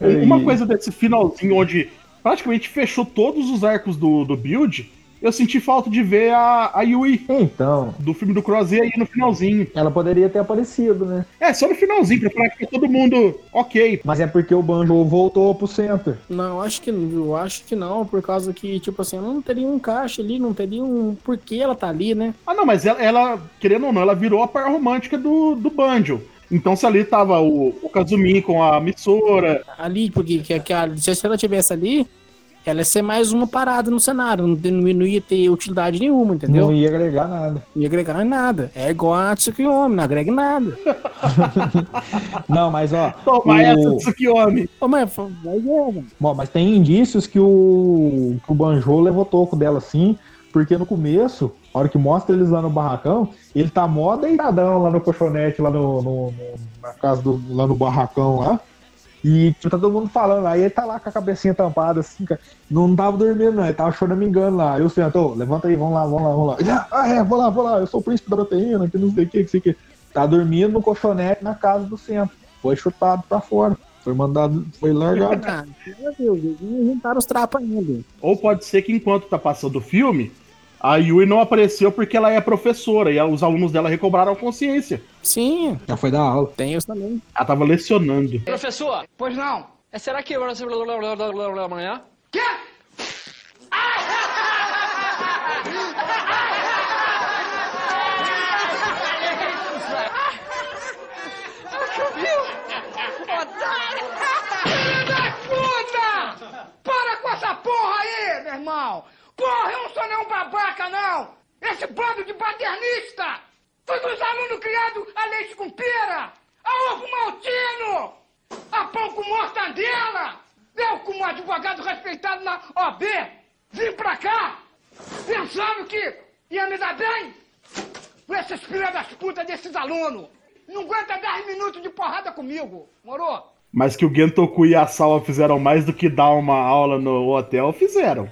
Aí- <laughs> Uma coisa desse finalzinho onde praticamente fechou todos os arcos do, do build, eu senti falta de ver a, a Yui Então, do filme do Crosshair aí no finalzinho. ela poderia ter aparecido, né? É, só no finalzinho, pra falar que tá todo mundo ok. Mas é porque o Banjo voltou pro centro. Não, acho que eu acho que não, por causa que, tipo assim, não teria um encaixe ali, não teria um porquê ela tá ali, né? Ah, não, mas ela, ela, querendo ou não, ela virou a par romântica do, do Banjo. Então, se ali tava o, o Kazumi com a Mitsora, Ali, porque que, que a, se ela tivesse ali, ela ia ser mais uma parada no cenário, não, não, não ia ter utilidade nenhuma, entendeu? Não ia agregar nada. Não ia agregar nada. É igual a Tsukiyomi, não agrega nada. <laughs> Não, mas ó. toma o- essa, Tsukiyomi. Ô, mas mano. Bom, mas tem indícios que o, que o Banjo levou toco dela sim, porque no começo, a hora que mostra eles lá no barracão, ele tá mó deitadão lá no colchonete, lá no, no- no- na casa do. lá no barracão lá. E tipo, tá todo mundo falando, aí ele tá lá com a cabecinha tampada, assim, cara. Não tava dormindo, não, ele tava choramingando lá. Eu sento, ô, levanta aí, vamos lá, vamos lá, vamos lá. Ele, ah, é, vou lá, vou lá, eu sou o príncipe da proteína, que não sei o que, que sei o que. Tá dormindo no colchonete na casa do centro. Foi chutado pra fora. Foi mandado, foi largado. <laughs> Ah, meu Deus, eles não juntaram os trapos ainda. Ou pode ser que enquanto tá passando o filme, a Yui não apareceu porque ela é professora e os alunos dela recobraram a consciência. Sim, Já foi dar aula. tem isso também. Ela tava lecionando. Professor, pois não. É, será que amanhã? Quê? Filho da puta! Para com essa porra aí, meu irmão! Porra, eu não sou nenhum babaca, não! Esse bando de paternista! Todos os alunos criados a leite com pera! A ovo maltino! A pão com mortadela! Eu, como advogado respeitado na OB, vim pra cá pensando que ia me dar bem com esses filhos das putas desses alunos! Não aguenta 10 minutos de porrada comigo, morou? Mas que o Gentoku e a Salva fizeram mais do que dar uma aula no hotel, fizeram.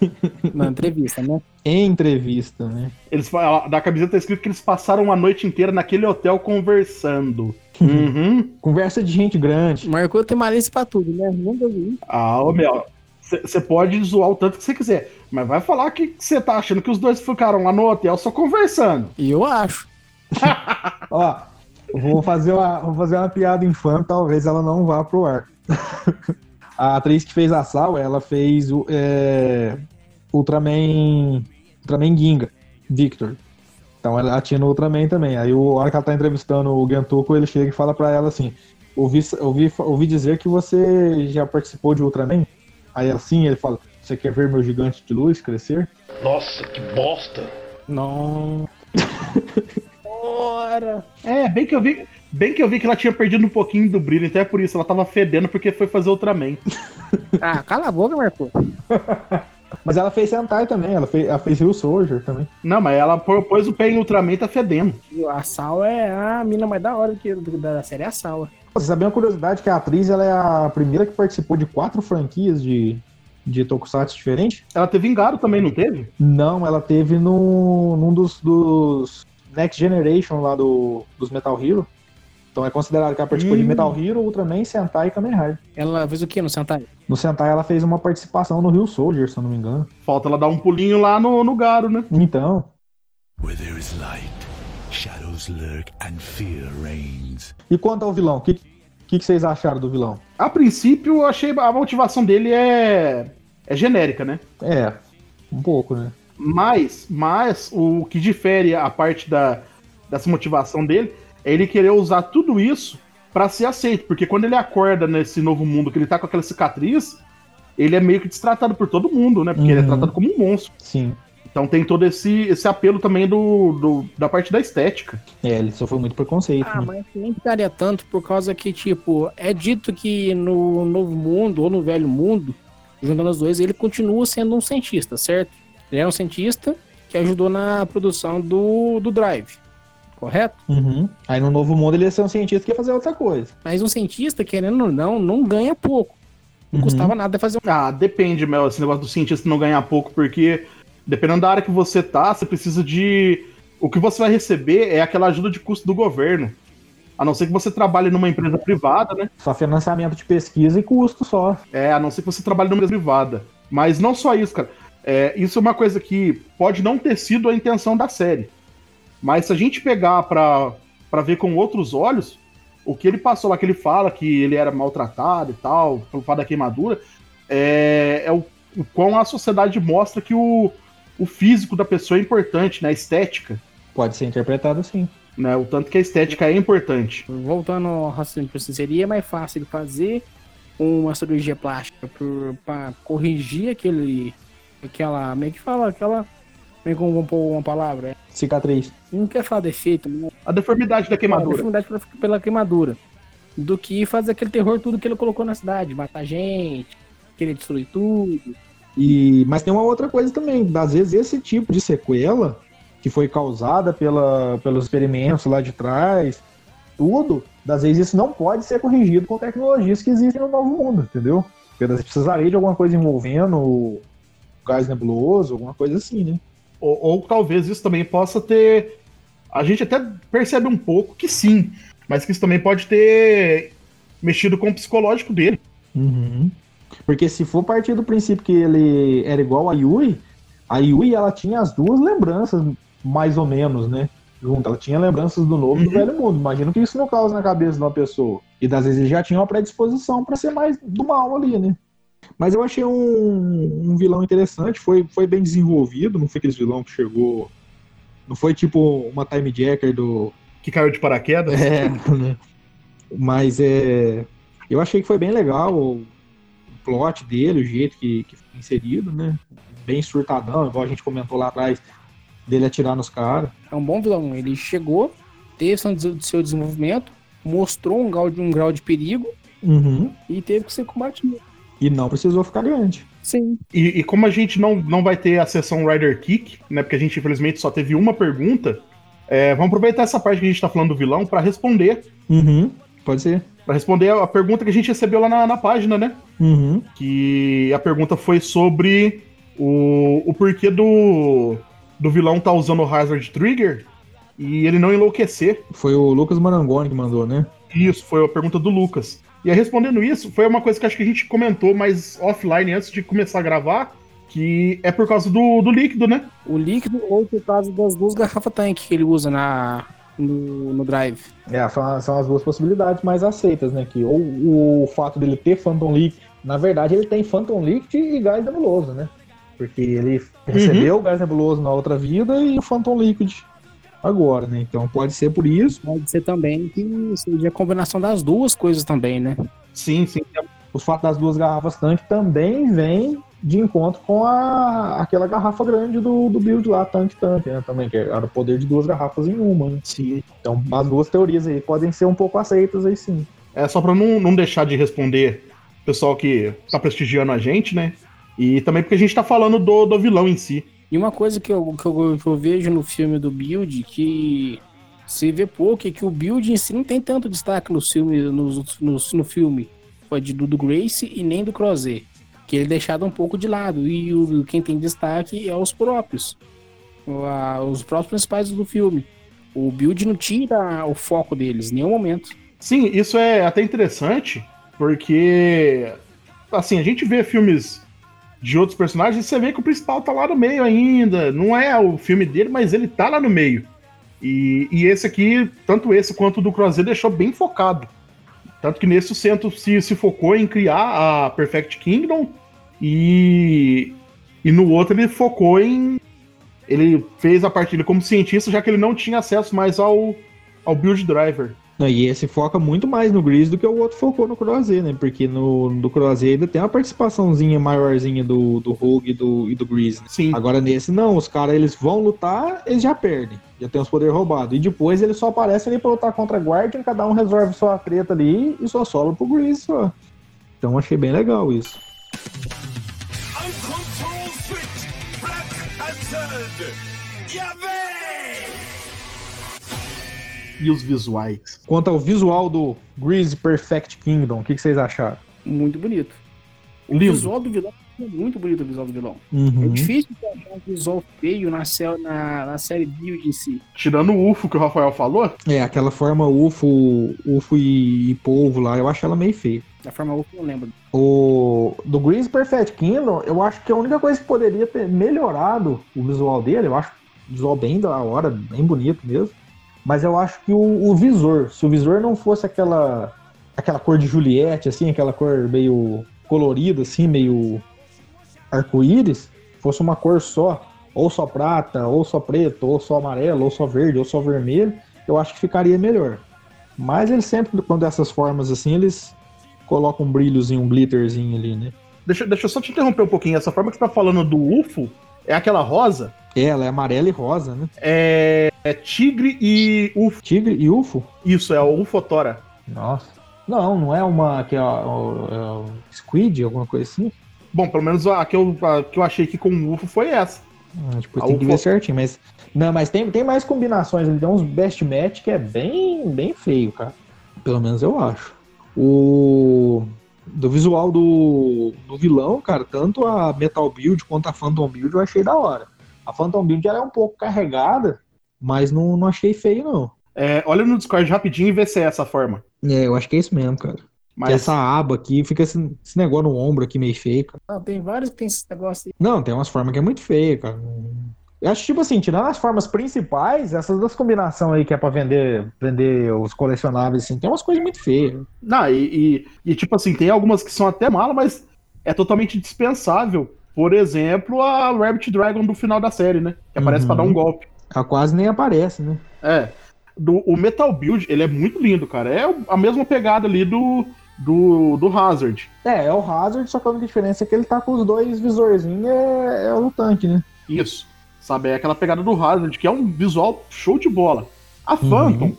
<laughs> Na entrevista, né? Em entrevista, né? Eles, na camiseta tá escrito que eles passaram a noite inteira naquele hotel conversando. <laughs> Uhum. Conversa de gente grande. Marcou tem malícia pra tudo, né? Nunca vi. Ah, ô meu, você pode zoar o tanto que você quiser, mas vai falar que você tá achando que os dois ficaram lá no hotel só conversando. E eu acho. <laughs> Ó, vou fazer uma, vou fazer uma piada infame, talvez ela não vá pro ar. <laughs> a atriz que fez a Sal, ela fez o é, Ultraman, Ultraman Ginga, Victor. Então ela tinha no Ultraman também. Aí o a hora que ela tá entrevistando o Gentoku, ele chega e fala pra ela assim: ouvi, ouvi, ouvi dizer que você já participou de Ultraman? Aí assim ele fala: Você quer ver meu gigante de luz crescer? Nossa, que bosta! Não. Ora. É, bem que eu vi. Bem que eu vi que ela tinha perdido um pouquinho do brilho, então é por isso, ela tava fedendo porque foi fazer Ultraman. Ah, cala a boca, Marcou. <laughs> Mas ela fez Sentai também, ela fez, ela fez Rio Soldier também. Não, mas ela pô- pôs o pé em Ultraman e tá fedendo. A Sal é a mina mais da hora que, da série é a Sal. Você sabia uma curiosidade que a atriz ela é a primeira que participou de quatro franquias de, de Tokusatsu diferentes? Ela teve Engaro também, não teve? Não, ela teve no, num dos, dos Next Generation lá do, dos Metal Hero. Então é considerado que ela participou de Hum. Metal Hero, Ultraman, Sentai e Kamen Rider. Ela fez o que no Sentai? No Sentai ela fez uma participação no Rio Soldier, se eu não me engano. Falta ela dar um pulinho lá no, no Garo, né? Então, Where there is light, shadows lurk and fear reigns. e quanto ao vilão, o que, que, que vocês acharam do vilão? A princípio, eu achei a motivação dele é, é genérica, né? É, um pouco, né? Mas, mas o que difere a parte da, dessa motivação dele é ele querer usar tudo isso pra ser aceito. Porque quando ele acorda nesse novo mundo, que ele tá com aquela cicatriz, ele é meio que destratado por todo mundo, né? Porque ele é Uhum. tratado como um monstro. Sim. Então tem todo esse, esse apelo também do, do- da parte da estética. É, ele sofreu muito preconceito. Ah, né? mas nem ficaria tanto por causa que, tipo, é dito que no Novo Mundo ou no Velho Mundo, juntando os dois, ele continua sendo um cientista, certo? Ele é um cientista que ajudou na produção do, do Drive, correto? Uhum. Aí no Novo Mundo ele ia ser um cientista que ia fazer outra coisa. Mas um cientista, querendo ou não, não ganha pouco. Não Uhum. custava nada fazer um. Ah, depende, Mel, esse negócio do cientista não ganhar pouco, porque dependendo da área que você tá, você precisa de. O que você vai receber é aquela ajuda de custo do governo. A não ser que você trabalhe numa empresa privada, né? Só financiamento de pesquisa e custo só. É, a não ser que você trabalhe numa empresa privada. Mas não só isso, cara. É, isso é uma coisa que pode não ter sido a intenção da série. Mas se a gente pegar pra, pra ver com outros olhos, o que ele passou lá, que ele fala que ele era maltratado e tal, pelo fato da queimadura, é, é o, o quão a sociedade mostra que o, o físico da pessoa é importante, né? A estética. Pode ser interpretado assim. Né? O tanto que a estética é importante. Voltando ao raciocínio, seria mais fácil ele fazer uma cirurgia plástica por, pra corrigir aquele. aquela. meio que fala, aquela. Como pôr uma palavra. Cicatriz. Não quer falar defeito, né? A deformidade da A queimadura. deformidade pela, pela queimadura. Do que fazer aquele terror tudo que ele colocou na cidade, matar gente, querer destruir tudo. E, mas tem uma outra coisa também. Às vezes esse tipo de sequela que foi causada pela, pelos experimentos lá de trás, tudo, às vezes isso não pode ser corrigido com tecnologias que existem no novo mundo, entendeu? Porque às vezes precisaria de alguma coisa envolvendo o gás nebuloso, alguma coisa assim, né? Ou, ou talvez isso também possa ter. A gente até percebe um pouco que sim, mas que isso também pode ter mexido com o psicológico dele. Uhum. Porque se for partir do princípio que ele era igual a Yui, a Yui ela tinha as duas lembranças, mais ou menos, né? Junto. Ela tinha lembranças do novo e do Uhum. velho mundo. Imagino que isso não causa na cabeça de uma pessoa. E das vezes ele já tinha uma predisposição pra ser mais do mal ali, né? Mas eu achei um, um vilão interessante, foi, foi bem desenvolvido, não foi aqueles vilão que chegou. Não foi tipo uma time jacker do, Que caiu de paraquedas. é, né? Mas é. Eu achei que foi bem legal o plot dele, o jeito que, que foi inserido, né? Bem surtadão, igual a gente comentou lá atrás, dele atirar nos caras. É um bom vilão. Ele chegou, teve seu desenvolvimento, mostrou um grau de, um grau de perigo Uhum. e teve que ser combatido. E não precisou ficar grande. Sim. E, e como a gente não, não vai ter a sessão Rider Kick, né? Porque a gente infelizmente só teve uma pergunta. é, vamos aproveitar essa parte que a gente tá falando do vilão pra responder. Uhum. Pode ser. Pra responder a pergunta que a gente recebeu lá na, na página, né? Uhum. Que a pergunta foi sobre o, o porquê do, do vilão tá usando o Hazard Trigger e ele não enlouquecer. Foi o Lucas Marangoni que mandou, né? Isso, foi a pergunta do Lucas. E aí, respondendo isso, foi uma coisa que acho que a gente comentou mais offline antes de começar a gravar, que é por causa do, do líquido, né? O líquido ou por causa das duas garrafas tanque que ele usa na, no, no drive. É, são, são as duas possibilidades mais aceitas, né? Que ou o fato dele ter Phantom Leak, na verdade ele tem Phantom Leak e gás nebuloso, né? Porque ele recebeu o gás nebuloso na outra vida e o Phantom Liquid agora, né? Então pode ser por isso. Pode ser também que seja a combinação das duas coisas também, né? Sim, sim. O fato das duas garrafas tanque também vem de encontro com a, aquela garrafa grande do, do build lá, tanque tanque, né? Também, que era o poder de duas garrafas em uma, né? Sim. Então as duas teorias aí podem ser um pouco aceitas aí sim. É só pra não, não deixar de responder o pessoal que tá prestigiando a gente, né? E também porque a gente tá falando do, do vilão em si. E uma coisa que eu, que eu, que eu vejo no filme do Build que se vê pouco é que o Build em si não tem tanto destaque no filme, no, no, no filme do, do Grace e nem do Crozet. Que ele é deixado um pouco de lado. E o, quem tem destaque é os próprios. A- os próprios principais do filme. O Build não tira o foco deles em nenhum momento. Sim, isso é até interessante, porque assim, a gente vê filmes de outros personagens você vê que o principal tá lá no meio ainda. Não é o filme dele, mas ele tá lá no meio. E, e esse aqui, tanto esse quanto o do Crozet, deixou bem focado. Tanto que nesse o centro se, se focou em criar a Perfect Kingdom e, e no outro ele focou em. Ele fez a parte dele como cientista, já que ele não tinha acesso mais ao, ao build driver. Não, E esse foca muito mais no Grease do que o outro focou no Crozet, né? Porque no, no Crozet ainda tem uma participaçãozinha maiorzinha do, do Rogue e do, e do Grease. né? Sim. Agora nesse não, os caras eles vão lutar, eles já perdem. Já tem os poderes roubados. E depois eles só aparecem ali pra lutar contra a Guardian, cada um resolve sua treta ali e só sobra pro Grease só. Então achei bem legal isso. E os visuais. Quanto ao visual do Grease Perfect Kingdom, o que, que vocês acharam? Muito bonito. O Lindo. visual do vilão é muito bonito o visual do vilão. É Uhum. difícil de achar um visual feio na, cel- na, na série Build em si. Tirando o UFO que o Rafael falou, É, aquela forma UFO, UFO e, e polvo lá, eu acho ela meio feia. Da forma UFO eu não lembro. O do Grease Perfect Kingdom, eu acho que a única coisa que poderia ter melhorado o visual dele, eu acho visual bem da hora, bem bonito mesmo. Mas eu acho que o, o visor, se o visor não fosse aquela aquela cor de Juliette, assim, aquela cor meio colorida, assim, meio arco-íris, fosse uma cor só, ou só prata, ou só preto, ou só amarelo, ou só verde, ou só vermelho, eu acho que ficaria melhor. Mas eles sempre, quando dessas formas assim, eles colocam um brilhozinho, um glitterzinho ali, né? deixa, deixa eu só te interromper um pouquinho. Essa forma que você tá falando do UFO é aquela rosa, Ela é amarela e rosa, né? é, é tigre e UFO. Tigre e UFO? Isso, é o UFOtora. Nossa. Não, não é uma que é, o- é o Squid, alguma coisa assim? Bom, pelo menos a que eu, a que eu achei que com o UFO foi essa. Ah, tipo, tem que UFO ver certinho, mas. Não, mas tem, tem mais combinações. Ele tem uns best match que é bem, bem feio, cara. Pelo menos eu acho. O. Do visual do, do vilão, cara, tanto a Metal Build quanto a Phantom Build eu achei da hora. A Phantom Build ela é um pouco carregada, mas não, não achei feio, não. É, olha no Discord rapidinho e vê se é essa forma. É, eu acho que é isso mesmo, cara. Mas Essa aba aqui fica esse, esse negócio no ombro aqui meio feio, cara. Ah, tem vários que tem esse negócio aí. Não, tem umas formas que é muito feia, cara. Eu acho tipo assim, tirando as formas principais, essas duas combinações aí que é pra vender, vender os colecionáveis, assim, tem umas coisas muito feias. Não, e, e, e, tipo assim, tem algumas que são até mala, mas é totalmente dispensável. Por exemplo, a Rabbit Dragon do final da série, né? Que aparece Uhum. pra dar um golpe. Ela quase nem aparece, né? É. Do, o Metal Build, ele é muito lindo, cara. É a mesma pegada ali do, do, do Hazard. É, é o Hazard, só que a única diferença é que ele tá com os dois visorzinhos, é, é o tanque, né? Isso. Sabe, é aquela pegada do Hazard, que é um visual show de bola. A Phantom,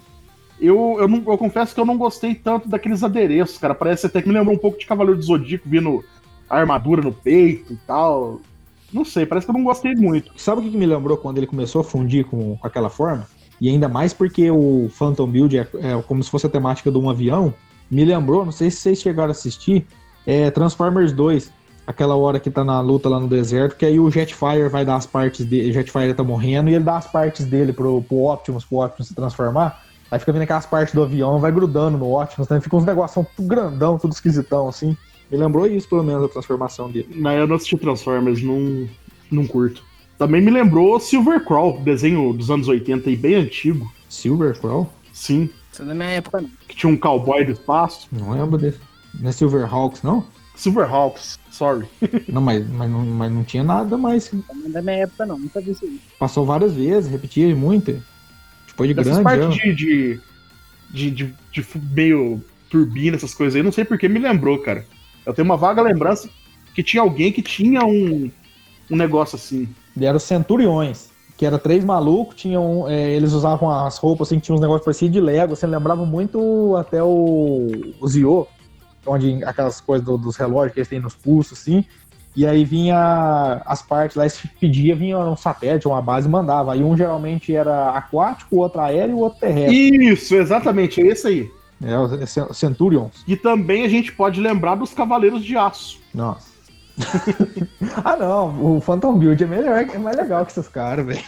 eu, eu, não, eu confesso que eu não gostei tanto daqueles adereços, cara. Parece até que me lembrou um pouco de Cavaleiro do Zodíaco, vindo a armadura no peito e tal. Não sei, parece que eu não gostei muito. Sabe o que, que me lembrou quando ele começou a fundir com, com aquela forma? E ainda mais porque o Phantom Build é, é como se fosse a temática de um avião. Me lembrou, não sei se vocês chegaram a assistir, é Transformers 2. Aquela hora que tá na luta lá no deserto, que aí o Jetfire vai dar as partes dele. O Jetfire tá morrendo e ele dá as partes dele pro, pro Optimus, pro Optimus se transformar. Aí fica vindo aquelas partes do avião, vai grudando no Optimus, né? Fica uns negócios tudo grandão, tudo esquisitão, assim. Me lembrou isso, pelo menos, a transformação dele. Não, eu não assisti Transformers, não, não curto. Também me lembrou Silvercrawl, desenho dos anos 80 e bem antigo. Silvercrawl? Sim, Isso é da minha época, não. que tinha um cowboy do espaço. Não lembro desse. Não é Silverhawks, não? Silverhawks, sorry. <laughs> Não, mas, mas, não, mas não tinha nada mais. Não é da minha época, não. Nunca vi isso aí. Passou várias vezes, repetia muito. Depois de Essas grande. partes já. de, de, de, de- de meio turbina, essas coisas aí, não sei porque me lembrou, cara. Eu tenho uma vaga lembrança que tinha alguém que tinha um, um negócio assim. Ele era os Centuriões, que era três malucos, tinham, é, eles usavam as roupas assim, tinha uns negócios parecidos de Lego, você lembrava muito até o, o Zio, onde aquelas coisas do- dos relógios que eles têm nos pulsos, assim, e aí vinha as partes lá, se pedia, vinha um satélite, uma base mandava. Aí um geralmente era aquático, o outro aéreo e o outro terrestre. Isso, exatamente, é esse aí. É, os Cen- Centurions. E também a gente pode lembrar dos Cavaleiros de Aço. Nossa. <laughs> ah não, o Phantom Build é melhor, é mais legal que esses caras, velho.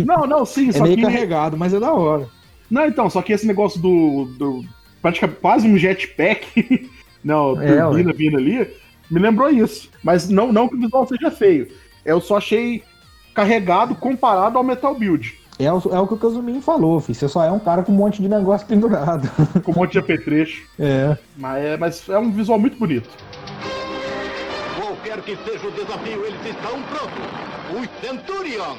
Não, não, sim, <laughs> É só meio que. carregado, mas é da hora. Não, então, só que esse negócio do. do praticamente quase um jetpack. <laughs> não, É, turbina vindo ali. Me lembrou isso. Mas não, não que o visual seja feio. Eu só achei carregado comparado ao Metal Build. É o, é o que o Kazumin falou, filho. Você só é um cara com um monte de negócio pendurado. Com um monte de apetrecho. <laughs> É. Mas é, mas é um visual muito bonito. Qualquer que seja o desafio, eles estão prontos. Os Centurions.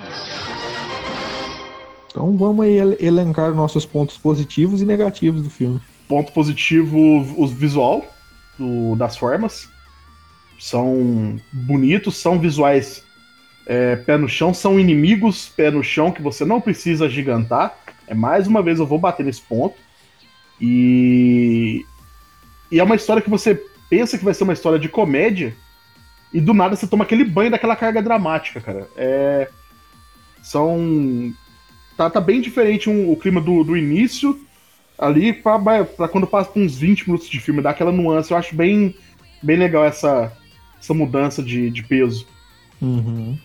Então vamos aí ele- elencar nossos pontos positivos e negativos do filme. Ponto positivo, o visual do- das formas. São bonitos, são visuais é, pé no chão, são inimigos pé no chão que você não precisa gigantar. É mais uma vez eu vou bater nesse ponto. E, e é uma história que você pensa que vai ser uma história de comédia e do nada você toma aquele banho daquela carga dramática, cara. É, são tá, tá bem diferente um- o clima do, do início ali pra, pra quando passa por uns 20 minutos de filme, dá aquela nuance. Eu acho bem, bem legal essa, essa mudança de, de peso. Uhum.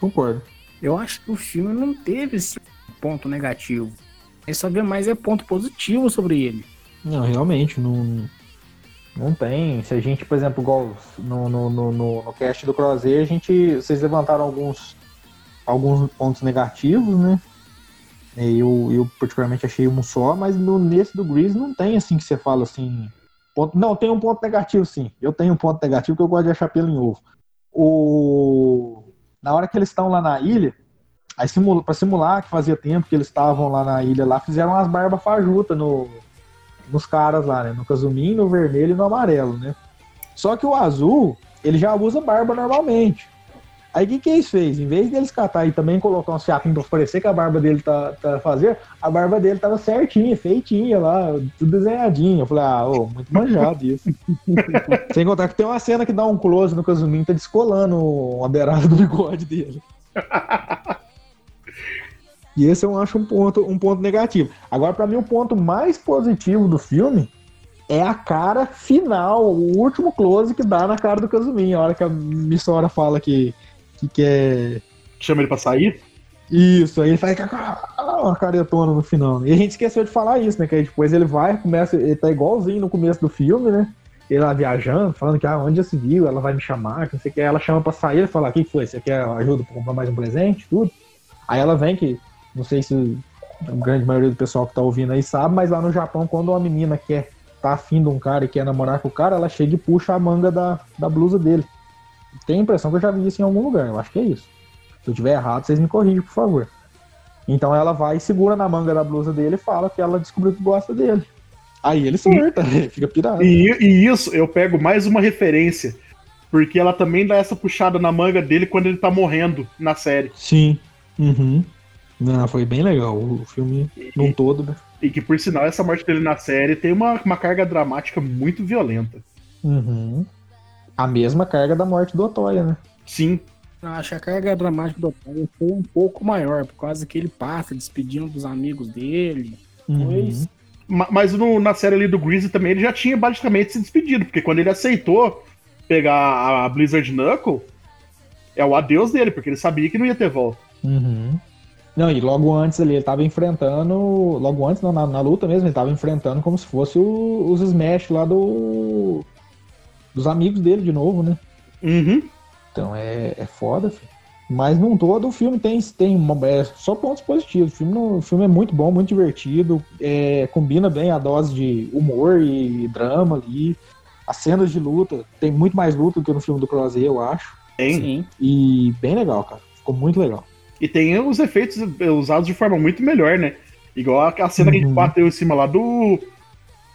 Concordo. Eu acho que o filme não teve esse ponto negativo. Ele só vê mais é ponto positivo sobre ele. Não, realmente, não, não tem. Se a gente, por exemplo, igual no, no, no, no, no cast do Crozer, a gente. Vocês levantaram alguns, alguns pontos negativos, né? E Eu, eu particularmente achei um só, mas no, nesse do Grease não tem assim que você fala assim. Ponto, não, tem um ponto negativo, sim. Eu tenho um ponto negativo que eu gosto de achar pelo em ovo. O, na hora que eles estão lá na ilha, aí simula, pra simular que fazia tempo que eles estavam lá na ilha, lá fizeram umas barbas fajutas no, nos caras lá, né? No Kazumin, no vermelho e no amarelo, né? Só que o azul, ele já usa barba normalmente. Aí o que, que eles fez? Em vez deles catar e também colocar uns fiapinhos pra parecer que a barba dele tá, tá fazendo, a barba dele tava certinha, feitinha lá, tudo desenhadinho. Eu falei, ah, ô, muito manjado isso. <laughs> Sem contar que tem uma cena que dá um close no Kazumin, tá descolando a beirada do bigode dele. <laughs> E esse eu acho um ponto, um ponto negativo. Agora, pra mim, o ponto mais positivo do filme é a cara final, o último close que dá na cara do Kazumin. A hora que a Missora fala que, que quer. Chama ele pra sair? Isso, aí ele faz uma caretona no final. né? E a gente esqueceu de falar isso, né? Que aí depois ele vai, começa, ele tá igualzinho no começo do filme, né? Ele lá viajando, falando que ah, onde já se viu, ela vai me chamar, que não sei o que. Ela chama pra sair, ele fala: o que que foi? Você quer ajuda pra comprar mais um presente? Tudo. Aí ela vem que, não sei se a grande maioria do pessoal que tá ouvindo aí sabe, mas lá no Japão, quando uma menina quer tá afim de um cara e quer namorar com o cara, ela chega e puxa a manga da, da blusa dele. Tem a impressão que eu já vi isso em algum lugar, eu acho que é isso. Se eu tiver errado, vocês me corrigem, por favor. Então ela vai e segura na manga da blusa dele e fala que ela descobriu que gosta dele. Aí ele surta, <laughs> fica pirado. E, e isso, eu pego mais uma referência. Porque ela também dá essa puxada na manga dele quando ele tá morrendo na série. Sim. Uhum. Não, foi bem legal o filme num todo, né? E que, por sinal, essa morte dele na série tem uma, uma carga dramática muito violenta. Uhum. A mesma carga da morte do Otoya, né? Sim. Eu acho que a carga dramática do Otário foi um pouco maior, por causa que ele passa despedindo dos amigos dele. Uhum. Mas no- na série ali do Greasy também ele já tinha basicamente se despedido, porque quando ele aceitou pegar a Blizzard Knuckle, é o adeus dele, porque ele sabia que não ia ter volta. Uhum. Não, e logo antes ali, ele tava enfrentando. Logo antes, não, na, na luta mesmo, ele tava enfrentando como se fosse o- os Smash lá do. Dos amigos dele de novo, né? Uhum. Então é, é foda, filho. Mas num todo o filme tem, tem uma- é, só pontos positivos. O filme, o filme é muito bom, muito divertido. é, combina bem a dose de humor e drama ali. As cenas de luta, tem muito mais luta do que no filme do Crosshair, eu acho. Tem. Sim. E bem legal, cara. Ficou muito legal. E tem os efeitos usados de forma muito melhor, né? Igual a cena que a gente Uhum. bateu em cima lá do,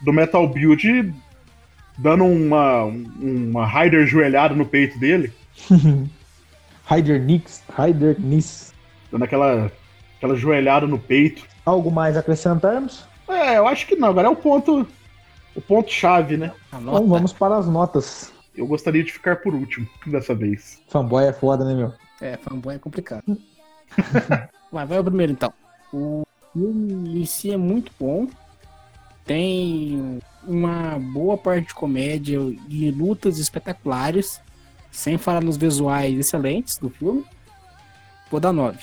do Metal Build, dando uma, uma Rider joelhada no peito dele, <laughs> Ryder Nix, Ryder Nis. dando aquela, aquela joelhada no peito. Algo mais a acrescentarmos? É, eu acho que não, agora é o ponto o ponto chave, né? Então vamos para as notas. Eu gostaria de ficar por último dessa vez. Fanboy é foda, né, meu? É, fanboy é complicado. <laughs> Mas vai o primeiro então. O filme em si é muito bom. Tem uma boa parte de comédia e lutas espetaculares. Sem falar nos visuais excelentes do filme. Vou dar 9.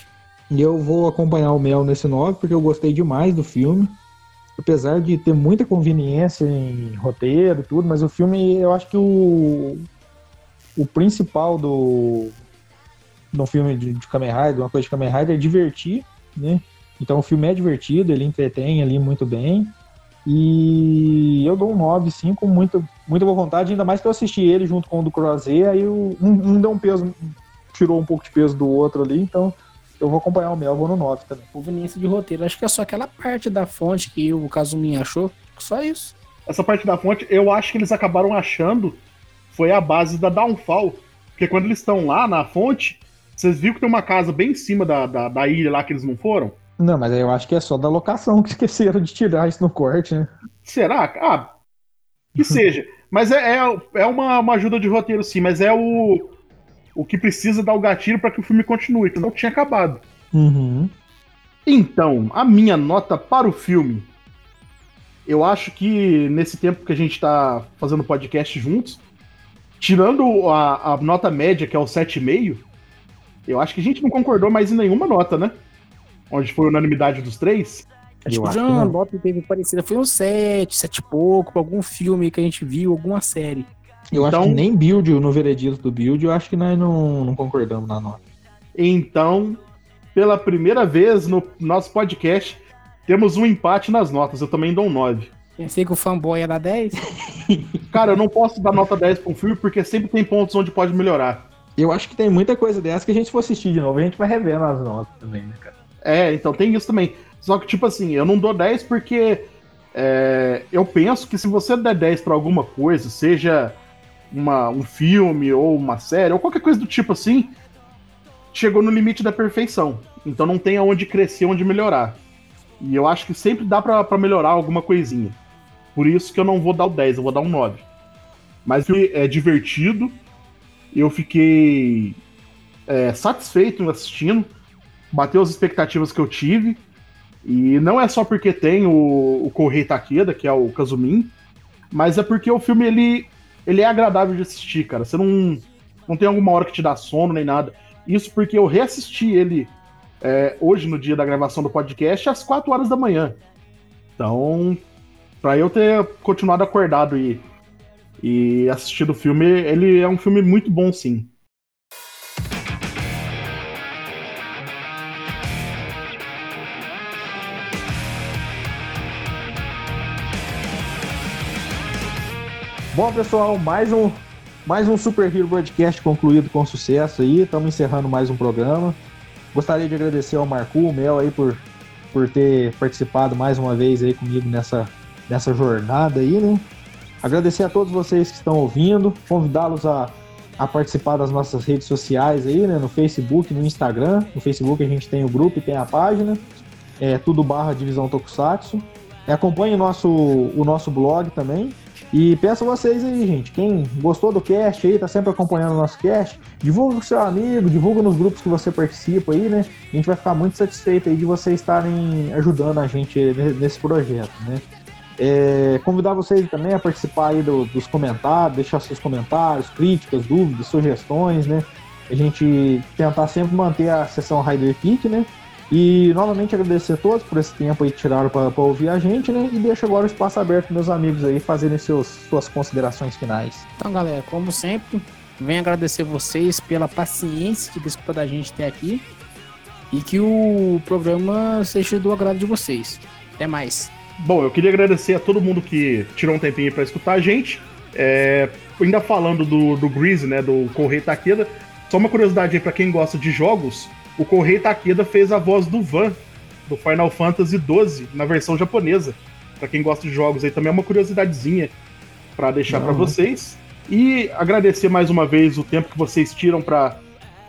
E eu vou acompanhar o Mel nesse 9 porque eu gostei demais do filme. Apesar de ter muita conveniência em roteiro e tudo, mas o filme, eu acho que o, o principal do, do filme de, de Kamen Rider, uma coisa de Kamen Rider, é divertir, né? Então o filme é divertido, ele entretém ali muito bem. E eu dou um 9, sim, com muita, muita boa vontade, ainda mais que eu assisti ele junto com o do Croazé, aí o- um, um deu um peso, tirou um pouco de peso do outro ali, então eu vou acompanhar o Mel, vou no 9 também. Conveniência de roteiro. Acho que é só aquela parte da fonte que o Kazumi achou. Só isso. Essa parte da fonte, eu acho que eles acabaram achando foi a base da Downfall. Porque quando eles estão lá na fonte, vocês viram que tem uma casa bem em cima da, da, da ilha lá que eles não foram? Não, mas eu acho que é só da locação que <laughs> esqueceram de tirar isso no corte, né? Será? Ah, que seja. Mas é, é, é uma, uma ajuda de roteiro, sim, mas é o, o que precisa dar o gatilho para que o filme continue, que não tinha acabado. Uhum. Então, a minha nota para o filme. Eu acho que nesse tempo que a gente tá fazendo podcast juntos, tirando a, a nota média, que é o 7,5, eu acho que a gente não concordou mais em nenhuma nota, né? Onde foi a unanimidade dos três. Acho Eu que nota que teve parecida. Foi um 7, 7 e pouco, pra algum filme que a gente viu, alguma série. Eu Então- acho que nem build, no veredito do build, eu acho que nós não, não concordamos na nota. Então, pela primeira vez no nosso podcast, temos um empate nas notas. Eu também dou um 9. Pensei que o fanboy ia dar 10. Cara, eu não posso dar nota 10 para um filme porque sempre tem pontos onde pode melhorar. Eu acho que tem muita coisa dessa que a gente for assistir de novo, a gente vai revendo as notas também, né, cara? É, então tem isso também. Só que, tipo assim, eu não dou 10 porque é, eu penso que se você der 10 pra alguma coisa, seja uma, um filme ou uma série, ou qualquer coisa do tipo assim, chegou no limite da perfeição. Então não tem aonde crescer, onde melhorar. E eu acho que sempre dá pra melhorar alguma coisinha. Por isso que eu não vou dar o 10, eu vou dar um 9. Mas é divertido. Eu fiquei é, satisfeito assistindo bateu as expectativas que eu tive. E não é só porque tem o, o Correio Takeda, que é o Kazumin, mas é porque o filme ele, ele é agradável de assistir, cara. Você não, não tem alguma hora que te dá sono nem nada. Isso porque eu reassisti ele é, hoje, no dia da gravação do podcast, às 4 horas da manhã. Então, pra eu ter continuado acordado e, e assistido o filme, ele é um filme muito bom, sim. Bom, pessoal, mais um, mais um Super Hero Broadcast concluído com sucesso aí. Estamos encerrando mais um programa. Gostaria de agradecer ao Marco, o Mel aí por, por ter participado mais uma vez aí comigo nessa, nessa jornada aí, né? Agradecer a todos vocês que estão ouvindo, convidá-los a, a participar das nossas redes sociais aí, né? No Facebook, no Instagram. No Facebook a gente tem o grupo e tem a página. É tudo barra Divisão Tokusatsu. É, acompanhe o nosso, o nosso blog também. E peço vocês aí, gente, quem gostou do cast aí, tá sempre acompanhando o nosso cast, divulga com seu amigo, divulga nos grupos que você participa aí, né? A gente vai ficar muito satisfeito aí de vocês estarem ajudando a gente nesse projeto, né? É, convidar vocês também a participar aí do- dos comentários, deixar seus comentários, críticas, dúvidas, sugestões, né? A gente tentar sempre manter a sessão Rider Kick, né? E novamente agradecer a todos por esse tempo aí que tiraram para ouvir a gente, né? E deixo agora o espaço aberto para meus amigos aí fazerem seus, suas considerações finais. Então, galera, como sempre, venho agradecer vocês pela paciência de escutar da gente até aqui e que o programa seja do agrado de vocês. Até mais. Bom, eu queria agradecer a todo mundo que tirou um tempinho pra escutar a gente. É, ainda falando do, do Grease, né, do Correio Takeda, só uma curiosidade aí pra quem gosta de jogos, o Correio Takeda fez a voz do Van, do Final Fantasy XII, na versão japonesa. Pra quem gosta de jogos aí também é uma curiosidadezinha pra deixar pra Não. vocês. E agradecer mais uma vez o tempo que vocês tiram pra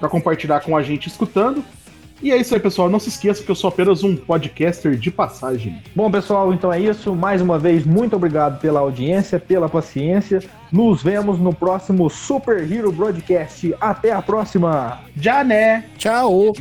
compartilhar com a gente escutando. E é isso aí, pessoal. Não se esqueça que eu sou apenas um podcaster de passagem. Bom, pessoal, então é isso. Mais uma vez, muito obrigado pela audiência, pela paciência. Nos vemos no próximo Super Hero Broadcast. Até a próxima! Já né? Tchau!